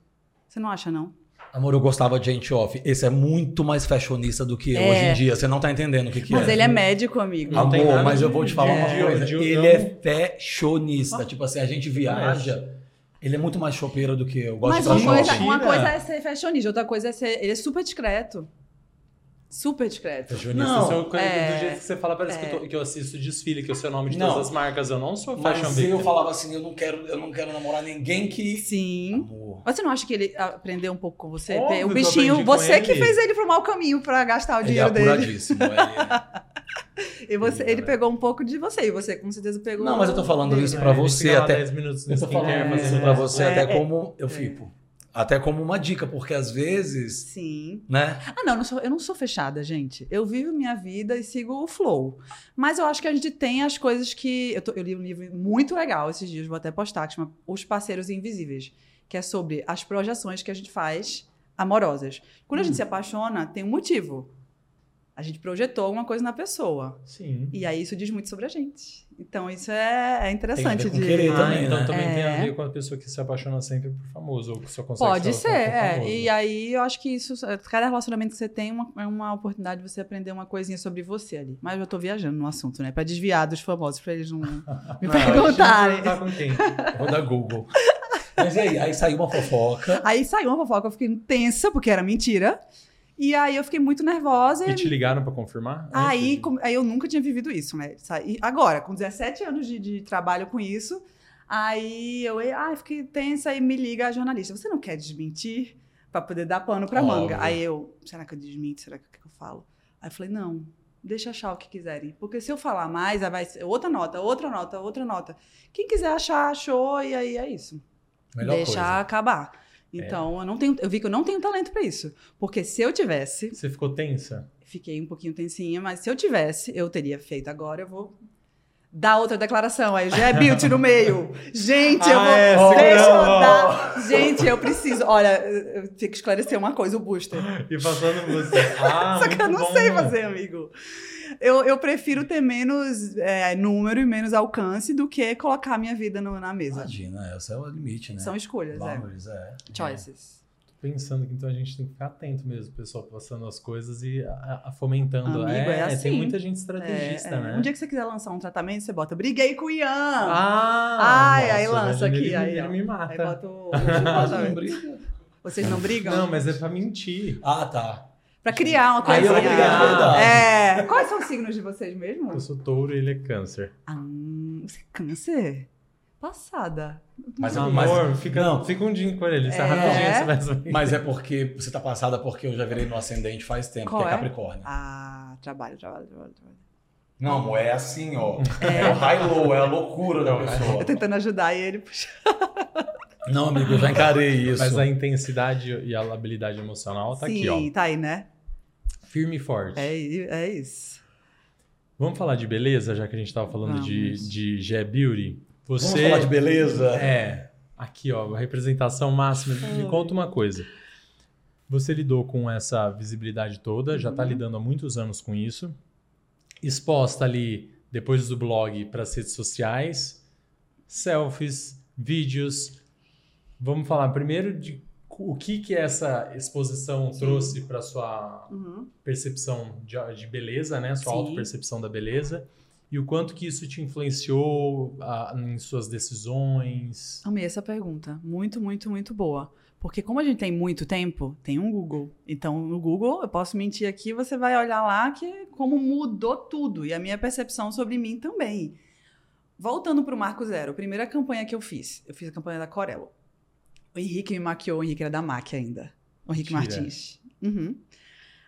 Você não acha, não? Amor, eu gostava de gente off. Esse é muito mais fashionista do que eu É. hoje em dia. Você não tá entendendo o que, que Mas é. ele é médico, amigo. Não Amor, mas eu vou te falar uma de- coisa. ele é fashionista. Tipo assim, a gente viaja. Ele é muito mais chopeiro do que eu. Gosto Mas de uma pra coisa, uma coisa é ser fashionista, outra coisa é ser. Ele é super discreto. Super discreto. Fashionista, Não, seu- do é. jeito que você fala, parece que, É. eu tô- que eu assisto desfile, que eu sei o nome de Não. todas as marcas. Eu não sou fashion Mas eu falava assim, eu não quero, eu não quero namorar ninguém que. Sim. Amor. Mas você não acha que ele aprendeu um pouco com você? Óbvio que o eu bichinho, você que ele. fez ele pro mau caminho pra gastar o Ele é dinheiro dele. apuradíssimo. ele- E você, ele pegou um pouco de você, e você com certeza pegou. Não, mas eu tô falando dele. isso pra É, você até. 10 minutos no Eu tô falando É, isso pra você é, até é. como eu fico. Até como uma dica, porque às vezes, Sim. né? Ah, não, eu não, sou, eu não sou fechada, gente. Eu vivo minha vida e sigo o flow. Mas eu acho que a gente tem as coisas que. Eu, tô- eu li um livro muito legal esses dias, vou até postar, que chama Os Parceiros Invisíveis, que é sobre as projeções que a gente faz amorosas. Quando a gente se apaixona, tem um motivo. A gente projetou alguma coisa na pessoa. Sim. E aí isso diz muito sobre a gente. Então isso é, é interessante Tem a ver com de. querer Ah, também, então né? também tem a É. ver com a pessoa que se apaixona sempre por famoso, ou que só consegue Pode se ser, é. E aí eu acho que isso, cada relacionamento que você tem uma- é uma oportunidade de você aprender uma coisinha sobre você ali. Mas eu tô viajando no assunto, né? Pra desviar dos famosos, pra eles não me Não, perguntarem. perguntar com quem? Vou dar Google. Mas aí? Aí saiu uma fofoca. Aí saiu uma fofoca, eu fiquei tensa, porque era mentira. E aí eu fiquei muito nervosa. E te ligaram pra confirmar? Aí, com- aí eu nunca tinha vivido isso, né? E Agora, com 17 anos de, de trabalho com isso, aí eu ah, fiquei tensa e me liga a jornalista. Você não quer desmentir pra poder dar pano pra Óbvio. manga? Aí eu, será que eu desminto? Será que, que eu falo? Aí eu falei, não, deixa achar o que quiserem. Porque se eu falar mais, aí vai ser outra nota, outra nota, outra nota. Quem quiser achar, achou, e aí é isso. Melhor deixa coisa. acabar. Então, eu não tenho, eu vi que eu não tenho talento pra isso. Porque se eu tivesse, Você ficou tensa? Fiquei um pouquinho tensinha, mas se eu tivesse, eu teria feito agora, eu vou dar outra declaração. Aí já é beauty no meio. Gente, eu Ah, vou. é, deixa eu dar. Gente, eu preciso. Olha, eu tenho que esclarecer uma coisa, o booster. E passando você. Ah, Só que eu não bom. sei fazer, amigo. Eu, eu prefiro ter menos é, número e menos alcance do que colocar minha vida no- na mesa. Imagina, esse é o limite, né? São escolhas, é. Boundaries, é. Choices. Pensando que então a gente tem que ficar atento mesmo, o pessoal passando as coisas e a- a- fomentando. Amigo, é assim. Tem muita gente É, estrategista, é. né? Um dia que você quiser lançar um tratamento, você bota briguei com o Ian. Ah! Ai, aí nossa, lança imagina aqui, Ele, aí, ele me Aí mata. bota o. Mas não briga. Vocês não brigam? Não, mas é pra mentir. Ah, tá. Pra criar uma Aí coisa. eu vou brigar de verdade. É. Quais são os signos de vocês mesmo? Eu sou touro e ele é câncer. Ah, você é câncer? Passada. Mas, Amor, mas, fica, não, fica um dia com ele. É? rapidinho, você vai saber. mas é porque você tá passada porque eu já virei no ascendente faz tempo, Qual que é é? Capricórnio. Ah, trabalho, trabalho, trabalho. trabalho. Não, amor, é assim, ó. É, o high-low, é a loucura da pessoa. Eu tentando ajudar e ele puxa. Não, amigo, eu já encarei isso. Mas a intensidade e a habilidade emocional tá Sim, aqui, ó. tá aí, né? Firme e forte. É, é isso. Vamos falar de beleza, já que a gente tava falando de, Vamos. de G Beauty. Vamos Você. falar de beleza? É, aqui, ó, a representação máxima. Me conta uma coisa. Você lidou com essa visibilidade toda, já Uhum. está lidando há muitos anos com isso. Exposta ali, depois do blog, para as redes sociais, selfies, vídeos. Vamos falar primeiro de o que, que essa exposição Sim. trouxe para sua Uhum. percepção de, de beleza, né? Sua autopercepção da beleza. E o quanto que isso te influenciou ah, em suas decisões. Amei essa pergunta. Muito, muito, muito boa. Porque como a gente tem muito tempo, tem um Google. Então, no Google, eu posso mentir aqui, você vai olhar lá que como mudou tudo. E a minha percepção sobre mim também. Voltando para o Marco Zero, a primeira campanha que eu fiz, eu fiz a campanha da Corello. O Henrique me maquiou, o Henrique era da MAC ainda. O Henrique Mentira. Martins. Uhum.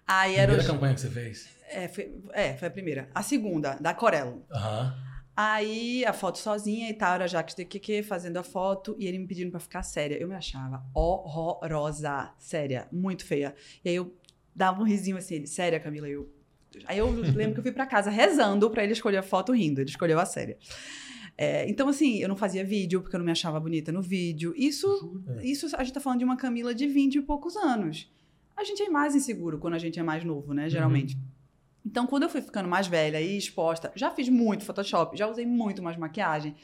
Aí era Primeira o... campanha que você fez? é, foi, é, foi a primeira. A segunda, da Corello. Aham. Aí a foto sozinha e tal, era a Jaques de Keke fazendo a foto e ele me pedindo pra ficar séria. Eu me achava horrorosa, séria, muito feia. E aí eu dava um risinho assim, ele, séria, Camila? Eu... Aí eu lembro que eu fui pra casa rezando pra ele escolher a foto rindo, ele escolheu a séria. É, então, assim, eu não fazia vídeo porque eu não me achava bonita no vídeo. Isso, Jura? isso a gente tá falando de uma Camila de 20 e poucos anos. A gente é mais inseguro quando a gente é mais novo, né? Geralmente. Então, quando eu fui ficando mais velha e exposta, já fiz muito Photoshop, já usei muito mais maquiagem,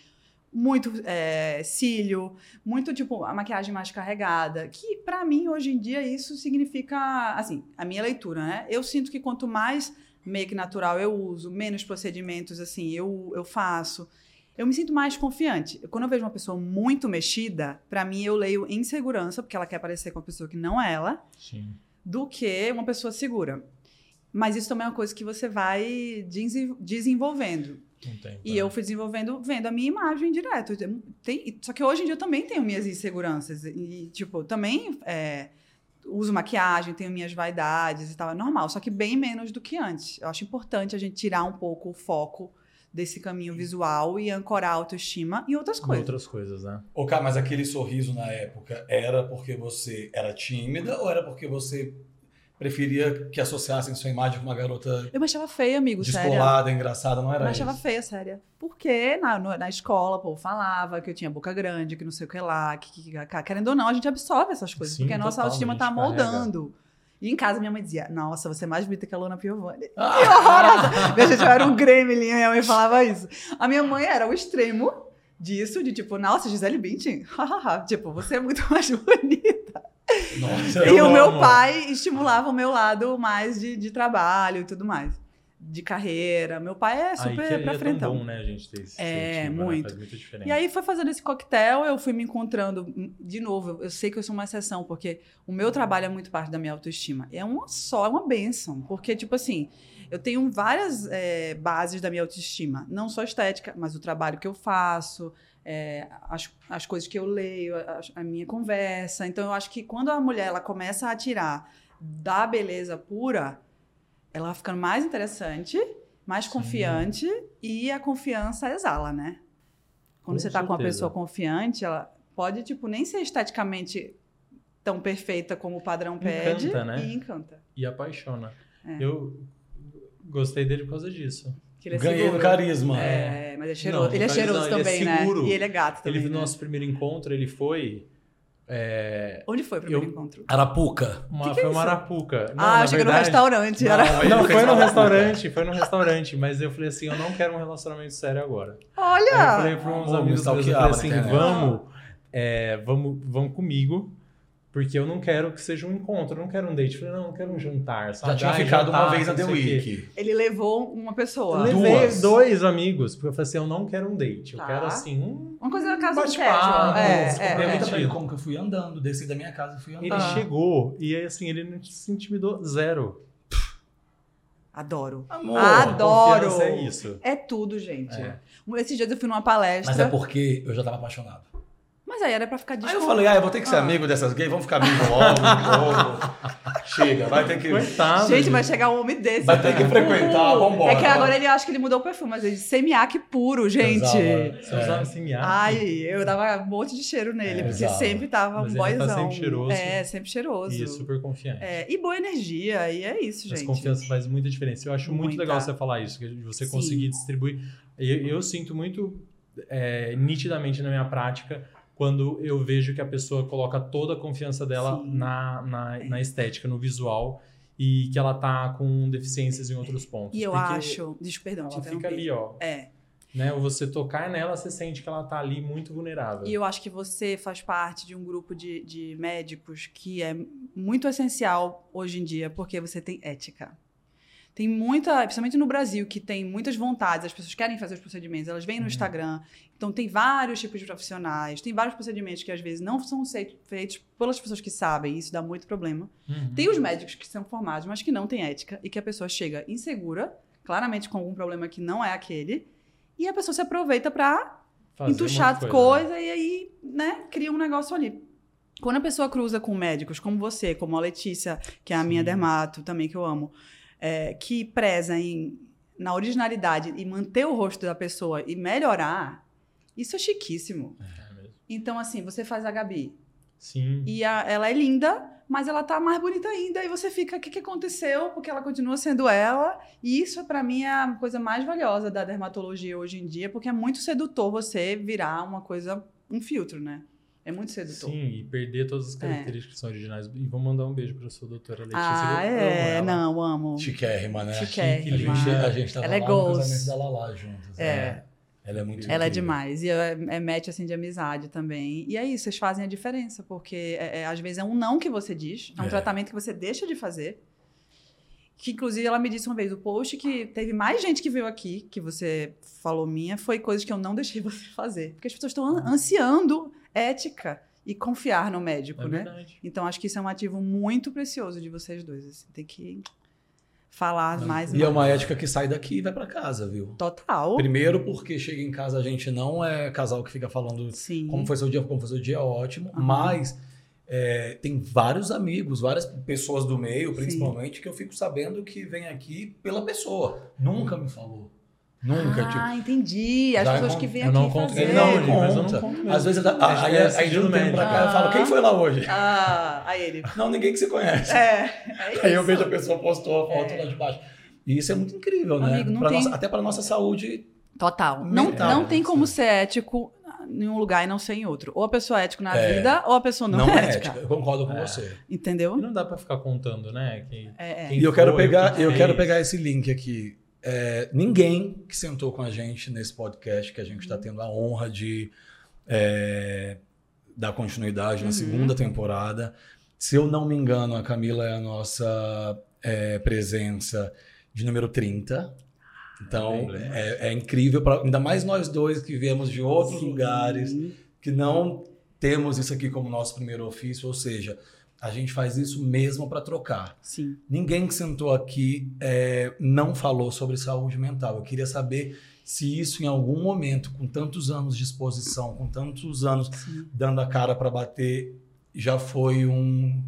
muito é, cílio, muito, tipo, a maquiagem mais carregada, que pra mim, hoje em dia, isso significa, assim, a minha leitura, né? Eu sinto que quanto mais make natural eu uso, menos procedimentos, assim, eu, eu faço, eu me sinto mais confiante. Quando eu vejo uma pessoa muito mexida, pra mim, eu leio insegurança, porque ela quer parecer com uma pessoa que não é ela, Sim. do que uma pessoa segura. Mas isso também é uma coisa que você vai desen- desenvolvendo. E eu fui desenvolvendo vendo a minha imagem direto. Tem- só que hoje em dia eu também tenho minhas inseguranças. E, tipo, também é, uso maquiagem, tenho minhas vaidades e tal. É normal, só que bem menos do que antes. Eu acho importante a gente tirar um pouco o foco desse caminho visual e ancorar a autoestima em outras Em coisas. outras coisas, né? Ô, cara, mas aquele sorriso na época era porque você era tímida ou era porque você preferia que associassem sua imagem com uma garota Eu me achava feia, amigo, sério. descolada, engraçada? Não Eu era me achava isso? feia, séria. Porque na, na escola, pô, falava que eu tinha boca grande, que não sei o que lá, que, que, que- querendo ou não, a gente absorve essas coisas, Sim, porque a nossa autoestima tá carrega. E em casa minha mãe dizia, nossa, você é mais bonita que a Luna Piovani. Ah! Que horrorosa! Minha gente, eu era um gremlin, a minha mãe falava isso. A minha mãe era o extremo disso, de tipo, nossa, Gisele Bündchen, tipo, você é muito mais bonita. Nossa, E o meu amo. pai estimulava o meu lado mais de, de trabalho e tudo mais. De carreira. Meu pai é super que pra é frente. tão bom, né, a gente ter esse É, né? muito. Muita diferença. E aí foi fazendo esse coquetel, eu fui me encontrando de novo. Eu sei que eu sou uma exceção, porque o meu trabalho é muito parte da minha autoestima. É uma só, é uma benção. Porque, tipo assim, eu tenho várias é, bases da minha autoestima. Não só estética, mas o trabalho que eu faço, é, as, as coisas que eu leio, a, a minha conversa. Então, eu acho que quando a mulher ela começa a tirar da beleza pura, ela vai ficando mais interessante, mais Sim. confiante e a confiança exala, né? Quando Com você tá com uma pessoa confiante, ela pode, tipo, nem ser esteticamente tão perfeita como o padrão pede. Encanta, né? E encanta. E apaixona. É. Eu gostei dele por causa disso. Que ele é Ganhei seguro. carisma. É, mas é cheiroso. Não, ele é cheiroso carisma, ele é também, né? E ele é gato também. ele, no né? nosso primeiro encontro, ele foi. É, Onde foi o primeiro Eu- encontro? Arapuca. uma, Que que é foi uma isso? arapuca. Não, ah, eu cheguei no verdade- restaurante. Não, ele Não, foi no uma restaurante, foi no restaurante, mas eu falei assim, eu não quero um relacionamento sério agora. Aí eu Olha! falei para uns amigos meus, eu falei assim, vamos, é, vamos, vamos comigo, porque eu não quero que seja um encontro, eu não quero um date. Eu falei, não, eu quero um jantar, sabe? Já tinha ficado jantar, uma vez na não The. Week. Ele levou uma pessoa. Eu Levei Duas. dois amigos, porque eu falei assim, eu não quero um date, eu Tá. quero assim, um... Uma coisa na casa do Bate-papo, casual. É, desculpa, é, é. Entendi. pra ele como que eu fui andando. Desci da minha casa e fui andando. Ele Ah. chegou, e aí assim, ele não se intimidou zero. Adoro. Amor. Adoro. Confiança é isso. É tudo, gente. É. Esses dias eu fui numa palestra. Mas é porque eu já tava apaixonado. Mas aí era pra ficar Aí eu falei, ah, eu vou ter que ser Ah. amigo dessas gays, vamos ficar amigo logo, logo. Chega, vai ter que. Coitado. Gente, vai chegar um homem desse. Vai ter que frequentar, vambora. É que agora ele acha que ele mudou o perfume, mas ele semiaque puro, gente. Usava- Você usava semiárido? Ai, eu dava um monte de cheiro nele, É, porque usava. sempre tava Mas um tá boyzão. sempre cheiroso. É, sempre cheiroso. E super confiante. É, e boa energia, e é isso, Mas gente. confiança faz muita diferença. Eu acho muito Muita. legal você falar isso, que você Sim. conseguir distribuir. Eu, eu sinto muito é, nitidamente na minha prática quando eu vejo que a pessoa coloca toda a confiança dela na, na, na estética, no visual, e que ela tá com deficiências em outros pontos. E eu Porque acho. Desculpa, perdão, Ela fica ali, ó. É. Né? Você tocar nela, você sente que ela tá ali muito vulnerável. E eu acho que você faz parte de um grupo de, de médicos que é muito essencial hoje em dia, porque você tem ética. Tem muita, principalmente no Brasil, que tem muitas vontades, as pessoas querem fazer os procedimentos, elas vêm no Uhum. Instagram. Então, tem vários tipos de profissionais, tem vários procedimentos que às vezes não são feitos pelas pessoas que sabem, isso dá muito problema. Uhum. Tem os médicos que são formados, mas que não têm ética e que a pessoa chega insegura, claramente com algum problema que não é aquele, e a pessoa se aproveita para entuchar muita coisa, né? e aí, né, cria um negócio ali. Quando a pessoa cruza com médicos como você, como a Letícia, que é a minha Sim. dermato também, que eu amo, é, que preza em, na originalidade e manter o rosto da pessoa e melhorar, isso é chiquíssimo. É mesmo. Então, assim, você faz a Gabi Sim. e a- ela é linda, mas ela tá mais bonita ainda, e você fica, o que, que aconteceu? Porque ela continua sendo ela, e isso pra mim é a coisa mais valiosa da dermatologia hoje em dia, porque é muito sedutor você virar uma coisa, um filtro, né? É muito sedutor. Sim, e perder todas as características que são originais. E vou mandar um beijo pra sua doutora Letícia. Ah, eu amo é, ela. não, amo. Chiquérrima, né? Chiquérrima. A gente, a gente tava Ela é lá goals. no casamento da Lala juntos. É. né? Ela é muito Ela é incrível. demais. E é, é match assim de amizade também. E é isso, vocês fazem a diferença, porque é, é, às vezes é um não que você diz, é um É. tratamento que você deixa de fazer. Que inclusive ela me disse uma vez, o post que teve mais gente que veio aqui, que você falou minha, foi coisas que eu não deixei você fazer. Porque as pessoas estão an- ansiando ética e confiar no médico, É né? verdade. Então acho que isso é um ativo muito precioso de vocês dois. assim, tem que falar mais E é uma mais. ética que sai daqui e vai pra casa, viu? Total. Primeiro porque chega em casa a gente não é casal que fica falando Sim. como foi seu dia, como foi seu dia, ótimo. Aham. Mas é, tem vários amigos, várias pessoas do meio, Sim. principalmente, que eu fico sabendo que vem aqui pela pessoa. Nunca me falou. Nunca, tipo. Ah, entendi. As pessoas que vêm eu aqui não conto fazer. ele não, Ele mas eu não conta. conto. Às vezes, A aí, aí, aí no tempo pra médico. cá eu falo, quem foi lá hoje? Ah, aí ele. Não, ninguém que se conhece. É, é isso. Aí eu vejo a pessoa postou a foto É. lá de baixo. E isso é muito incrível, né? Amigo, não Pra tem- nossa- até para nossa saúde. Total. Não, Mental, não tem como sim. ser ético em um lugar e não ser em outro. Ou a pessoa é ética na É. vida, ou a pessoa não, Não, é é ética. ética. Eu concordo com É. você. Entendeu? E não dá pra ficar contando, né? Que, É, é. Quem E eu quero foi, pegar, que eu quero pegar esse link aqui. É, ninguém que sentou com a gente nesse podcast que a gente está Uhum. tendo a honra de é, dar continuidade na Uhum. segunda temporada. Se eu não me engano, a Camila é a nossa é, presença de número 30. Então é, é incrível, pra, ainda mais nós dois que viemos de outros Sim. lugares, que não temos isso aqui como nosso primeiro ofício, ou seja, a gente faz isso mesmo para trocar. Sim. Ninguém que sentou aqui é, não falou sobre saúde mental. Eu queria saber se isso, em algum momento, com tantos anos de exposição, com tantos anos Sim. dando a cara para bater, já foi um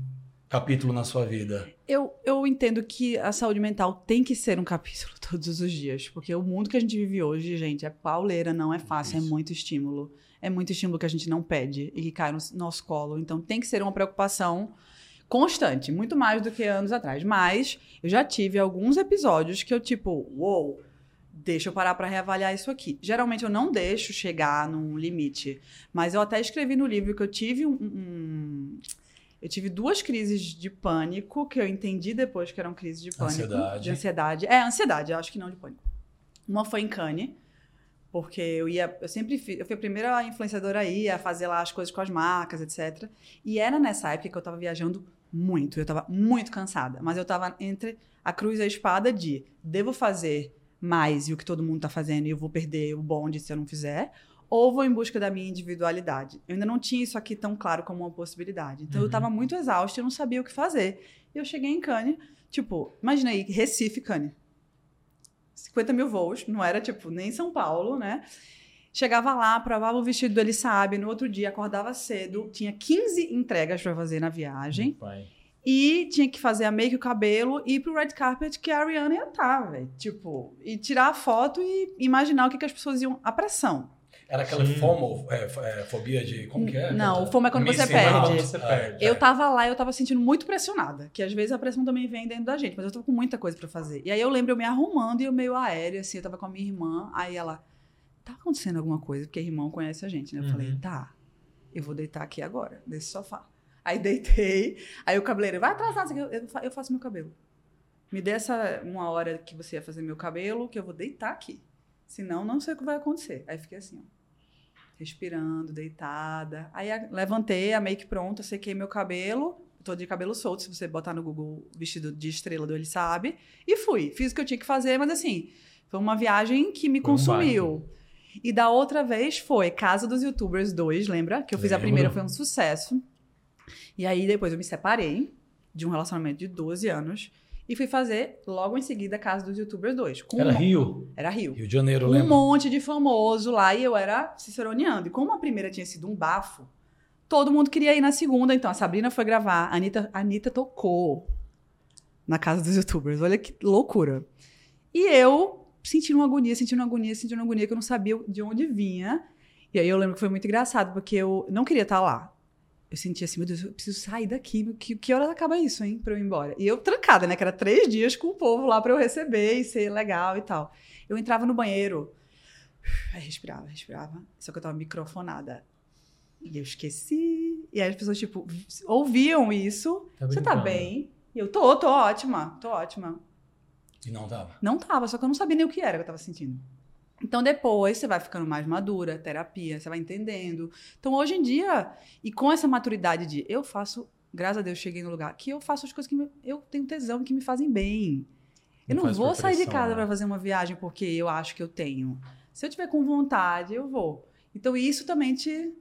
capítulo na sua vida. Eu, eu entendo que a saúde mental tem que ser um capítulo todos os dias, porque o mundo que a gente vive hoje, gente, é pauleira, não é fácil, é Isso. muito estímulo. É muito estímulo que a gente não pede e que cai no nosso colo. Então tem que ser uma preocupação constante, muito mais do que anos atrás. Mas eu já tive alguns episódios que eu, tipo, uou, deixa eu parar para reavaliar isso aqui. Geralmente eu não deixo chegar num limite, mas eu até escrevi no livro que eu tive um- um eu tive duas crises de pânico que eu entendi depois que eram crises de pânico. Ansiedade. De ansiedade. É, ansiedade, acho que não de pânico. Uma foi em Cannes, porque eu ia. Eu sempre fiz. Eu fui a primeira influenciadora a ir a fazer lá as coisas com as marcas, etc. E era nessa época que eu tava viajando muito. Eu tava muito cansada. Mas eu tava entre a cruz e a espada de devo fazer mais e o que todo mundo tá fazendo e eu vou perder o bonde se eu não fizer ou vou em busca da minha individualidade. Eu ainda não tinha isso aqui tão claro como uma possibilidade. Então eu Uhum. tava muito exausta, eu não sabia o que fazer. E eu cheguei em Cannes, tipo, imagina aí, Recife, Cannes. 50 mil voos, não era tipo nem São Paulo, né? Chegava lá, provava o vestido do Ele Sabe, no outro dia acordava cedo, tinha 15 entregas para fazer na viagem. E tinha que fazer a make, o cabelo e ir pro red carpet que a Ariana ia estar, velho. Tipo, e tirar a foto e imaginar o que, que as pessoas iam. A pressão. Era aquela Sim. FOMO, é, é, fobia de. Como que é? Não, o FOMO é quando você perde. Você É. perde. Eu tava lá e eu tava sentindo muito pressionada. Que às vezes a pressão também vem dentro da gente, mas eu tô com muita coisa pra fazer. E aí eu lembro eu me arrumando e eu meio aérea, assim, eu tava com a minha irmã. Aí ela, tá acontecendo alguma coisa? Porque irmão conhece a gente, né? Eu Uhum. falei, tá, eu vou deitar aqui agora, nesse sofá. Aí deitei, aí o cabeleireiro, vai atrasar, isso aqui, eu, eu fa- eu faço meu cabelo. Me dê essa uma hora que você ia fazer meu cabelo, que eu vou deitar aqui. Senão, não sei o que vai acontecer. Aí fiquei assim, ó respirando, deitada. Aí a- levantei, a make pronta, sequei meu cabelo. Tô de cabelo solto, se você botar no Google vestido de estrela do Ele Sabe. E fui. Fiz o que eu tinha que fazer, mas assim, foi uma viagem que me um consumiu. e da outra vez foi Casa dos Youtubers 2, lembra? Que eu fiz a Lembro. primeira, foi um sucesso. E aí depois eu me separei de um relacionamento de 12 anos e fui fazer logo em seguida Casa dos Youtubers 2. com Era um- Rio. Era Rio Rio de Janeiro, um lembra? monte de famoso lá e eu era ciceroneando. E como a primeira tinha sido um bafo, todo mundo queria ir na segunda. Então a Sabrina foi gravar, a Anitta, a Anitta tocou na casa dos youtubers. Olha que loucura. E eu sentindo uma agonia, sentindo uma agonia, sentindo uma agonia que eu não sabia de onde vinha. E aí eu lembro que foi muito engraçado, porque eu não queria estar lá. Eu sentia assim, meu Deus, eu preciso sair daqui. Que, que horas acaba isso, hein? Pra eu ir embora. E eu trancada, né? Que era três dias com o povo lá pra eu receber e ser legal e tal. Eu entrava no banheiro, aí respirava, respirava. Só que eu tava microfonada. E eu esqueci. E aí as pessoas, tipo, ouviam isso. Tá Você tá brincando. bem? E eu, tô, tô ótima, tô ótima. E não tava. Não tava, só que eu não sabia nem o que era que eu tava sentindo. Então depois você vai ficando mais madura, terapia, você vai entendendo. Então hoje em dia, e com essa maturidade de eu faço, graças a Deus cheguei no lugar que eu faço as coisas que me- eu tenho tesão que me fazem bem. Eu Não não vou sair de casa né? para fazer uma viagem porque eu acho que eu tenho. Se eu tiver com vontade, eu vou. Então isso também te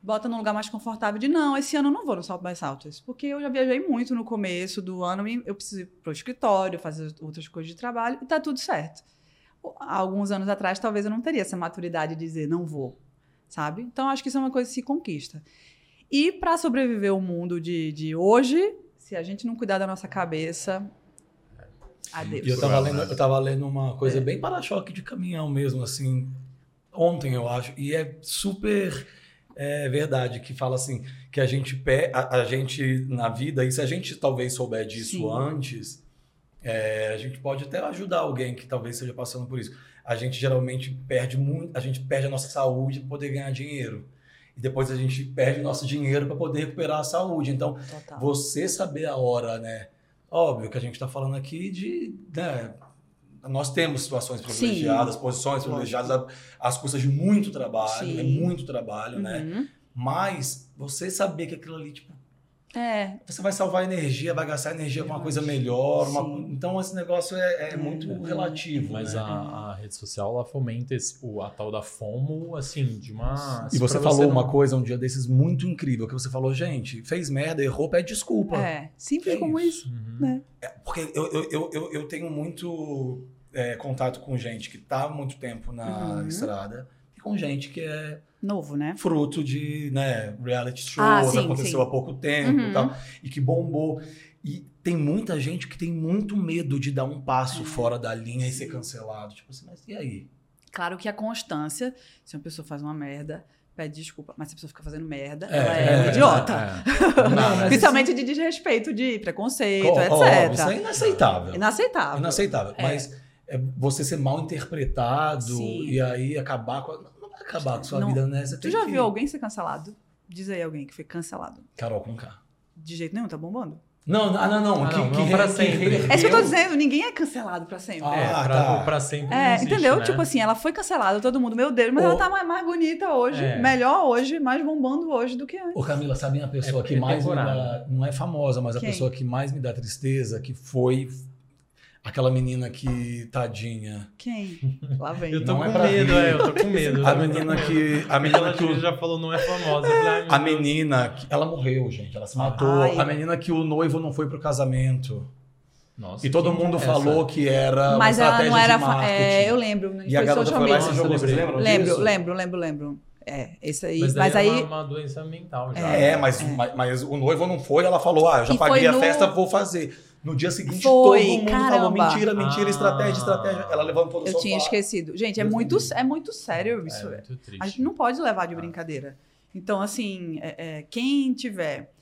bota num lugar mais confortável de não, esse ano eu não vou no Salto mais Saltos, porque eu já viajei muito no começo do ano, eu preciso ir pro escritório, fazer outras coisas de trabalho e tá tudo certo. Há alguns anos atrás, talvez eu não teria essa maturidade de dizer não vou, sabe? Então acho que isso é uma coisa que se conquista. E para sobreviver ao mundo de, de hoje, se a gente não cuidar da nossa cabeça, adeus. E eu tava, lendo, eu tava lendo uma coisa É. bem para-choque de caminhão mesmo, assim, ontem, eu acho. E é super é, verdade, que fala assim, que a gente, a, a gente na vida, e se a gente talvez souber disso Sim. antes, é, a gente pode até ajudar alguém que talvez esteja passando por isso. a gente geralmente perde muito, a gente perde a nossa saúde para poder ganhar dinheiro. E depois a gente perde nosso dinheiro para poder recuperar a saúde. Então, Total. você saber a hora, né? Óbvio que a gente está falando aqui de. Né, nós temos situações privilegiadas, posições privilegiadas, às custas de muito trabalho, Sim. é muito trabalho, né? Uhum. Mas você saber que aquilo ali, tipo, É, você vai salvar energia, vai gastar energia com uma coisa melhor. uma-. Então, esse negócio é, é muito Uhum. relativo. Mas né? a, a rede social ela fomenta esse, o, a tal da FOMO, assim, de uma. E você falou não- uma coisa um dia desses muito incrível, que você falou, gente, fez merda, errou, pede desculpa. é. Simples É como isso. isso. Uhum. né? Porque eu, eu, eu, eu, eu tenho muito é, contato com gente que está há muito tempo na Uhum. estrada com gente que é Novo, né? fruto de né, reality shows, Ah, sim, aconteceu sim. há pouco tempo Uhum. e tal, e que bombou. E tem muita gente que tem muito medo de dar um passo É. fora da linha e ser cancelado. Tipo assim, mas e aí? Claro que a constância, se uma pessoa faz uma merda, pede desculpa. Mas se a pessoa fica fazendo merda, É, ela é, é, idiota. É. Não, mas Principalmente de desrespeito, de preconceito, ó, etc. Isso é inaceitável. Inaceitável. Inaceitável. É. Mas é você ser mal interpretado Sim. e aí acabar com. a- acabar com sua Não. vida, né? Você Tu já que- viu alguém ser cancelado? Diz aí alguém que foi cancelado. Carol com K. De jeito nenhum, tá bombando. Não, não, ah, não, não. Ah, que, não, que não pra que sempre. É isso que eu tô dizendo, ninguém é cancelado pra sempre. Ah, É, pra, tá. pra sempre. não É, existe, entendeu? né? Tipo assim, ela foi cancelada, todo mundo, meu Deus, mas ela tá mais, mais bonita hoje, É. melhor hoje, mais bombando hoje do que antes. Ô Camila, sabe a pessoa É- que é mais me dá. Não é famosa, mas a Quem? pessoa que mais me dá tristeza, que foi aquela menina que, tadinha. Quem? Lá vem. Eu tô Não é com pra medo, é, eu tô com medo. A menina que. A menina que. O- já falou, não é famosa. Falei, A menina. que- Ela morreu, gente. Ela se matou. Ai. A menina que o noivo não foi pro casamento. Nossa, E todo que mundo é falou que era Mas uma ela estratégia não era. É, eu lembro. E a garota social foi lá e media. se jogou. Vocês Lembrei. lembram Lembro, disso? lembro, lembro, lembro. É, esse aí. Mas, Mas, daí aí. é uma, uma doença mental já. É, mas, mas, mas o noivo não foi, ela falou: ah, eu já E paguei a no- festa, vou fazer. No dia seguinte, Foi, todo mundo falou: caramba. mentira, mentira, Ah. estratégia, estratégia. Ela levantou do Eu sofá. tinha esquecido. Gente, é muito, é muito sério isso. É muito triste. A gente não pode levar de Ah. brincadeira. Então, assim, é- é, quem tiver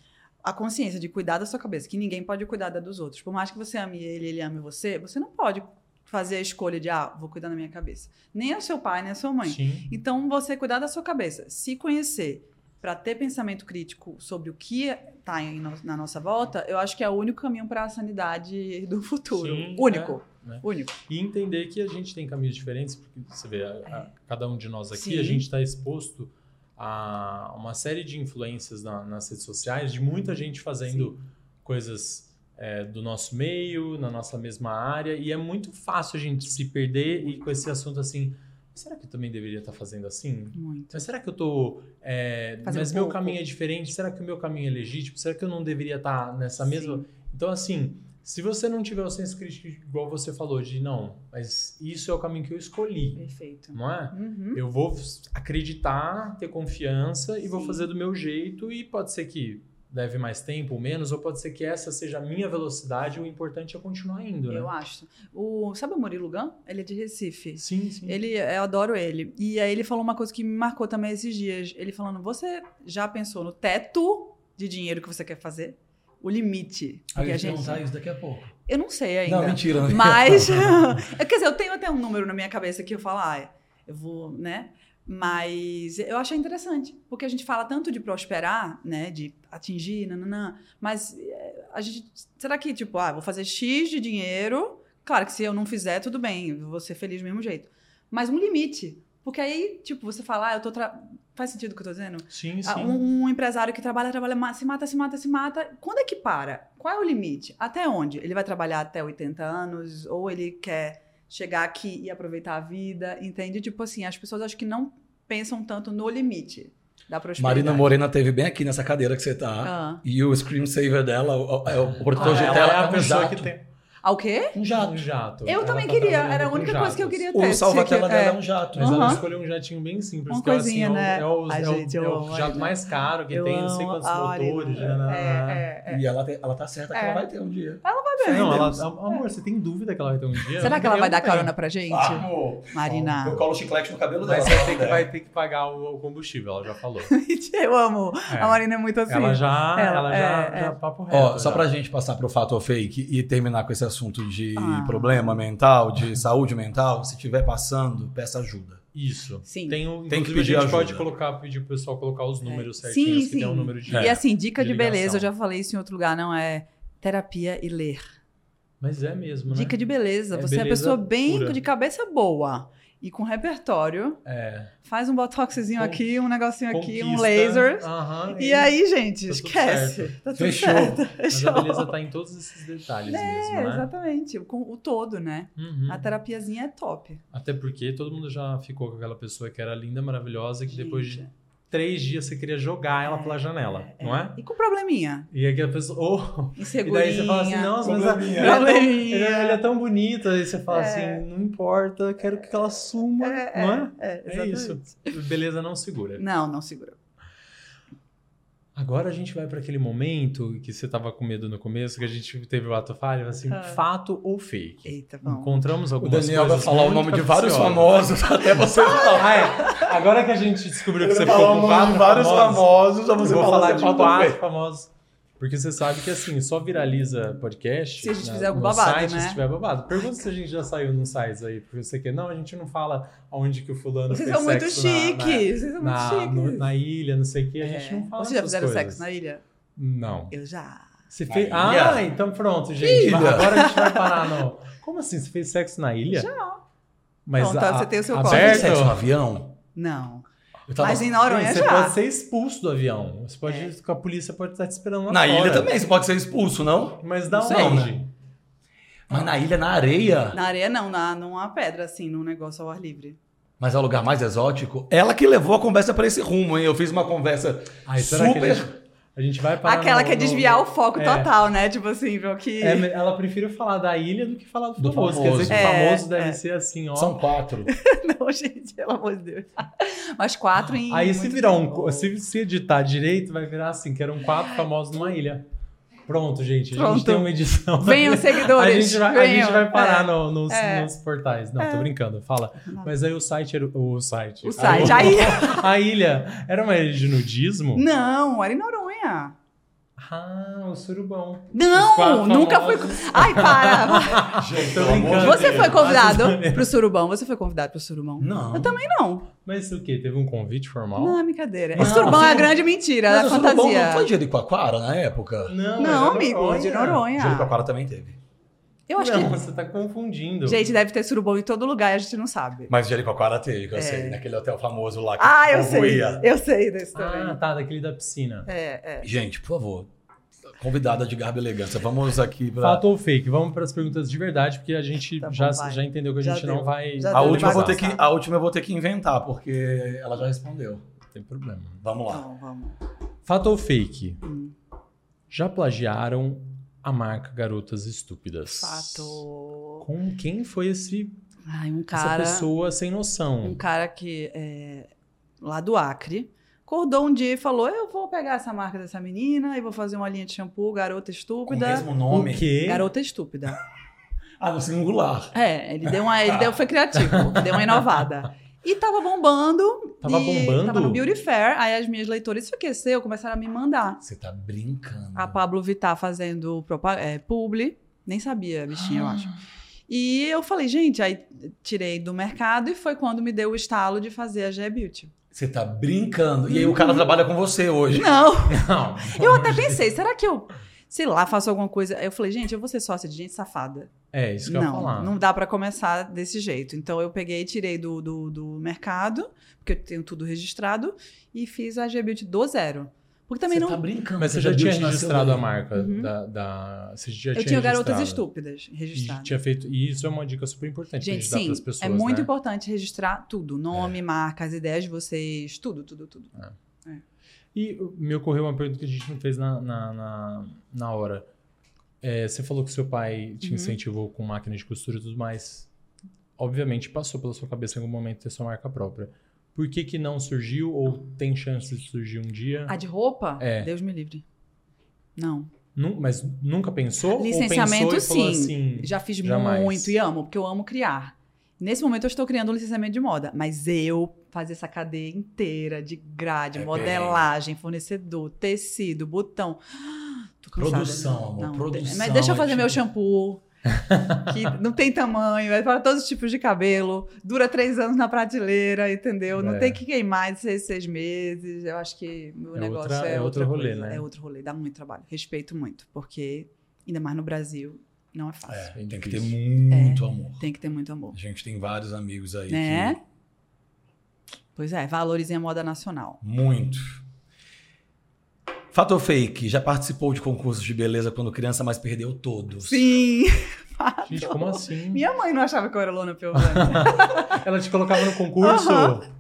a consciência de cuidar da sua cabeça, que ninguém pode cuidar da dos outros. Por mais que você ame ele, ele ame você, você não pode fazer a escolha de, ah, vou cuidar da minha cabeça. Nem é o seu pai, nem a sua mãe. Sim. Então, você cuidar da sua cabeça, se conhecer, para ter pensamento crítico sobre o que está na nossa volta, eu acho que é o único caminho para a sanidade do futuro. Sim, único. é, né? Único. E entender que a gente tem caminhos diferentes, porque você vê, a- a- cada um de nós aqui, Sim. a gente está exposto a uma série de influências na- nas redes sociais, de muita gente fazendo coisas é, do nosso meio, na nossa mesma área, e é muito fácil a gente se perder e com esse assunto assim, será que eu também deveria estar fazendo assim? Muito. Mas será que eu tô. é, mas meu pouco. caminho é diferente? Será que o meu caminho é legítimo? Será que eu não deveria estar nessa mesma. Sim. Então, assim, se você não tiver o senso crítico, igual você falou, de não, mas isso é o caminho que eu escolhi, Perfeito. não é? Uhum. Eu vou acreditar, ter confiança e vou Sim. fazer do meu jeito, e pode ser que leve mais tempo ou menos, ou pode ser que essa seja a minha velocidade, o importante é continuar indo, né? Eu acho. O, sabe o Murilo Gun? Ele é de Recife. Sim, sim. Ele, eu adoro ele. E aí ele falou uma coisa que me marcou também esses dias. Ele falando: você já pensou no teto de dinheiro que você quer fazer? O limite. Aí eu a gente... perguntar isso daqui a pouco. Eu não sei ainda. Não, mentira. né? Mas. é, Quer dizer, eu tenho até um número na minha cabeça que eu falo, ah, eu vou, né? Mas eu achei interessante, porque a gente fala tanto de prosperar, né? De atingir, nananã, mas é, a gente. Será que, tipo, ah, vou fazer X de dinheiro? Claro que se eu não fizer, tudo bem, vou ser feliz do mesmo jeito. Mas um limite. Porque aí, tipo, você fala, ah, eu tô. Tra... Faz sentido o que eu tô dizendo? Sim, sim. Ah, Um, um empresário que trabalha, trabalha, se mata, se mata, se mata. Quando é que para? Qual é o limite? Até onde? Ele vai trabalhar até 80 anos? Ou ele quer chegar aqui e aproveitar a vida? Entende? Tipo assim, as pessoas acho que não pensam tanto no limite da prosperidade. Marina Morena teve bem aqui nessa cadeira que você tá. Ah, E o screensaver dela, o, é o protetor Ah, de ela tela é a pessoa que tem Ah, o quê? Um jato. um jato. Eu Ela também tá queria. Era a única coisa que eu queria ter. O salva-tela dela é é. um jato. Mas ela Aham. escolheu um jatinho bem simples. Uma que é assim, coisinha, é o, né? É o, é gente, é jato mais caro, que Eu tem não sei quantos motores. né, na- É, é, é. E ela, te- ela tá certa que É. ela vai ter um dia. bem, Não, ela, Deus. amor, você tem dúvida que ela vai ter um dia? Será que ela vai dar carona pra gente? Marina. Eu colo chiclete no cabelo dela. Mas você ela tem vai ter que pagar o, combustível, ela já falou. eu amo. É. A Marina é muito assim. Ela já, Ela- ela, já, é, é. papo reto. Ó, só pra gente passar pro fato ou fake e terminar com esse assunto de Ah. problema mental, de saúde mental, se estiver passando, peça ajuda. Isso. Sim. Tem, o, Tem que pedir a gente pode ajuda. colocar, pedir pro pessoal colocar os números Sim, certinhos, que sim. tem um número de. É. E assim, dica De de, beleza, eu já falei isso em outro lugar, não é terapia e ler. Mas é mesmo, né? Dica de beleza. É Você é uma beleza pessoa bem pura. de cabeça boa e com repertório. É. Faz um botoxzinho Con- aqui, um negocinho aqui, um Conquista. laser. Aham, E aí, gente, Tá esquece. certo. Tá tudo Fechou. certo. Mas Fechou. a beleza tá em todos esses detalhes É, mesmo, né? exatamente. O, o todo, né? Uhum. A terapiazinha é top. Até porque todo mundo já ficou com aquela pessoa que era linda, maravilhosa, que depois de Gente, três dias você queria jogar ela É, pela janela, não é? E com probleminha. E aquela pessoa. Oh, e daí você fala assim, nossa, mas a- ele, é tão, ele, é, é tão bonito. Aí você fala É. assim, não importa, eu quero que ela suma, É, não é? é, É isso. Beleza não segura. Não, não segura. Agora a gente vai para aquele momento que você tava com medo no começo, que a gente teve o ato falho, assim, Ah. fato ou fake? Eita, vamos. Encontramos O algumas Daniel vai coisas falar o nome de vários famosos até você falar. Ah, é. Agora que a gente descobriu que você ficou o com nome quatro de vários famosos, eu você vou fala falar de fato quatro famosos. Porque você sabe que assim, só viraliza podcast. Se a gente na- fizer algum babado, site, né? Se tiver babado. Pergunta se a gente já saiu nos sites aí, porque você quer. Não, a gente não fala onde que o fulano Vocês fez são muito chiques. Vocês são muito Na, chiques. no- na ilha, não sei o que, a gente É. não fala Vocês já fizeram coisas. sexo na ilha? Não. Eu já. Você Na fez. ilha? Ah, então pronto, gente. ilha? Agora a gente vai parar no. Como assim? Você fez sexo na ilha? Já. Mas Então, tá, a- você tem o seu Você corpo. fez aberto? sexo no avião? Não. Tava- Mas em Noronha Sim, você já. pode ser expulso do avião. Você pode, É. A polícia pode estar te esperando lá Na fora. ilha também, você pode ser expulso, não? Mas da Não sei, onde? né? Mas na ilha, na areia. Na areia não, na, numa pedra, assim, num negócio ao ar livre. Mas é o lugar mais exótico. Ela que levou a conversa pra esse rumo, hein? Eu fiz uma conversa Ai, será que super. A gente, a vai parar Aquela no- que é no- desviar o foco é. total, né? Tipo assim, viu? Que... É, ela prefere falar da ilha do que falar do, Do famoso. Quer famoso. dizer que o É, famoso deve é. ser assim, ó. São quatro. Não, gente, pelo amor de Deus. Mas quatro em. Aí se virar um. tempo. Se, se editar direito, vai virar assim, que eram quatro famosos numa ilha. Pronto, gente. A gente tem uma edição. Venham, A seguidores. gente vai, a gente vai parar É. no- nos, É. nos portais. Não, tô É. brincando, fala. Não. Mas aí o site era. O site. O site. Aí. A ilha era uma ilha de nudismo? Não, era em Noronha. Ah, o surubão. Não, nunca fui. Ai, para! Gente, Tô brincando. Você foi convidado pro surubão? Você foi convidado pro surubão? Não. Eu também não. Mas o quê? Teve um convite formal? Não, é brincadeira. Não, Esse surubão é a grande mentira, Mas é o Surubão fantasia. não foi de Jericoacoara na época? Não, Não, era amigo, de Noronha. Jericoacoara também teve. Eu acho não, que. você tá confundindo. Gente, deve ter surubão em todo lugar e a gente não sabe. Mas Jericoacoara teve, que eu É. sei. Naquele hotel famoso lá que Ah, eu sei. ia. Eu sei desse Ah, também. tá, daquele da piscina. É, é. Gente, por favor. Convidada de garbo e elegância. Vamos aqui pra... Fato ou fake? Vamos para as perguntas de verdade, porque a gente Tá bom, já, vai. já entendeu que a Já gente deu. não vai. Já A última, eu vou ter que, a última eu vou ter que inventar, porque ela já respondeu. Não tem problema. Vamos lá. Então, vamos. Fato ou fake? Hum. Já plagiaram a marca Garotas Estúpidas? Fato. Com quem foi esse, Ai, um essa cara. pessoa sem noção? Um cara que é lá do Acre. Acordou um dia e falou: Eu vou pegar essa marca dessa menina e vou fazer uma linha de shampoo, garota Com o estúpida. mesmo O nome. quê? Garota estúpida. Ah, no singular. É, ele deu uma. Ele deu, foi criativo, deu uma inovada. E tava bombando. Tava bombando? Tava no Beauty Fair. Aí as minhas leitoras esqueceu, começaram a me mandar. Você tá brincando. A Pablo Vittar fazendo é, publi. Nem sabia, bichinha, eu acho. E eu falei, gente, aí tirei do mercado e foi quando me deu o estalo de fazer a G Beauty. Você tá brincando. E aí o cara trabalha com você hoje. Não, Não. eu até pensei, será que eu, sei lá, faço alguma coisa? Eu falei, gente, eu vou ser sócia de gente safada. É, isso que eu ia Não, falar. não dá pra começar desse jeito. Então eu peguei e tirei do, do, do mercado, porque eu tenho tudo registrado, e fiz a G Beauty do zero. Porque também você não. tá brincando. Mas você já a tinha registrado a marca Uhum. da, da- Você já eu tinha tinha garotas estúpidas E registradas. tinha feito. E isso é uma dica super importante Gente, sim, pras pessoas. é muito né? importante registrar tudo: nome, marca, as ideias de vocês, tudo, tudo, tudo. E me ocorreu uma pergunta que a gente não fez na, na, na, na hora. É, você falou que seu pai te Uhum. incentivou com máquina de costura e tudo mais. Obviamente passou pela sua cabeça em algum momento ter sua marca própria. Por que que não surgiu ou tem chance de surgir um dia? A de roupa? É. Deus me livre. Não. Mas nunca pensou? ou Licenciamento, pensou e falou sim. assim, Já fiz jamais. muito e amo, porque eu amo criar. Nesse momento eu estou criando um licenciamento de moda, mas eu fazer essa cadeia inteira de grade, É modelagem, fornecedor, tecido, botão. Tô cansada. Produção, amor, Não, produção Mas deixa eu é fazer meu tipo- shampoo. que não tem tamanho, é para todos os tipos de cabelo, dura três anos na prateleira, entendeu? Não É. tem que queimar de seis, seis meses. Eu acho que o É negócio outra- é, é outro rolê, coisa. né? É outro rolê, dá muito trabalho. Respeito muito, porque ainda mais no Brasil não é fácil. É, É tem que ter muito amor. Tem que ter muito amor. A gente tem vários amigos aí Né? que. Pois é, valorizem a moda nacional. Muito. Fato ou fake? Já participou de concursos de beleza quando criança, mas perdeu todos. Sim! Gente, como assim? Minha mãe não achava que eu era Lona Piovani. Ela te colocava no concurso?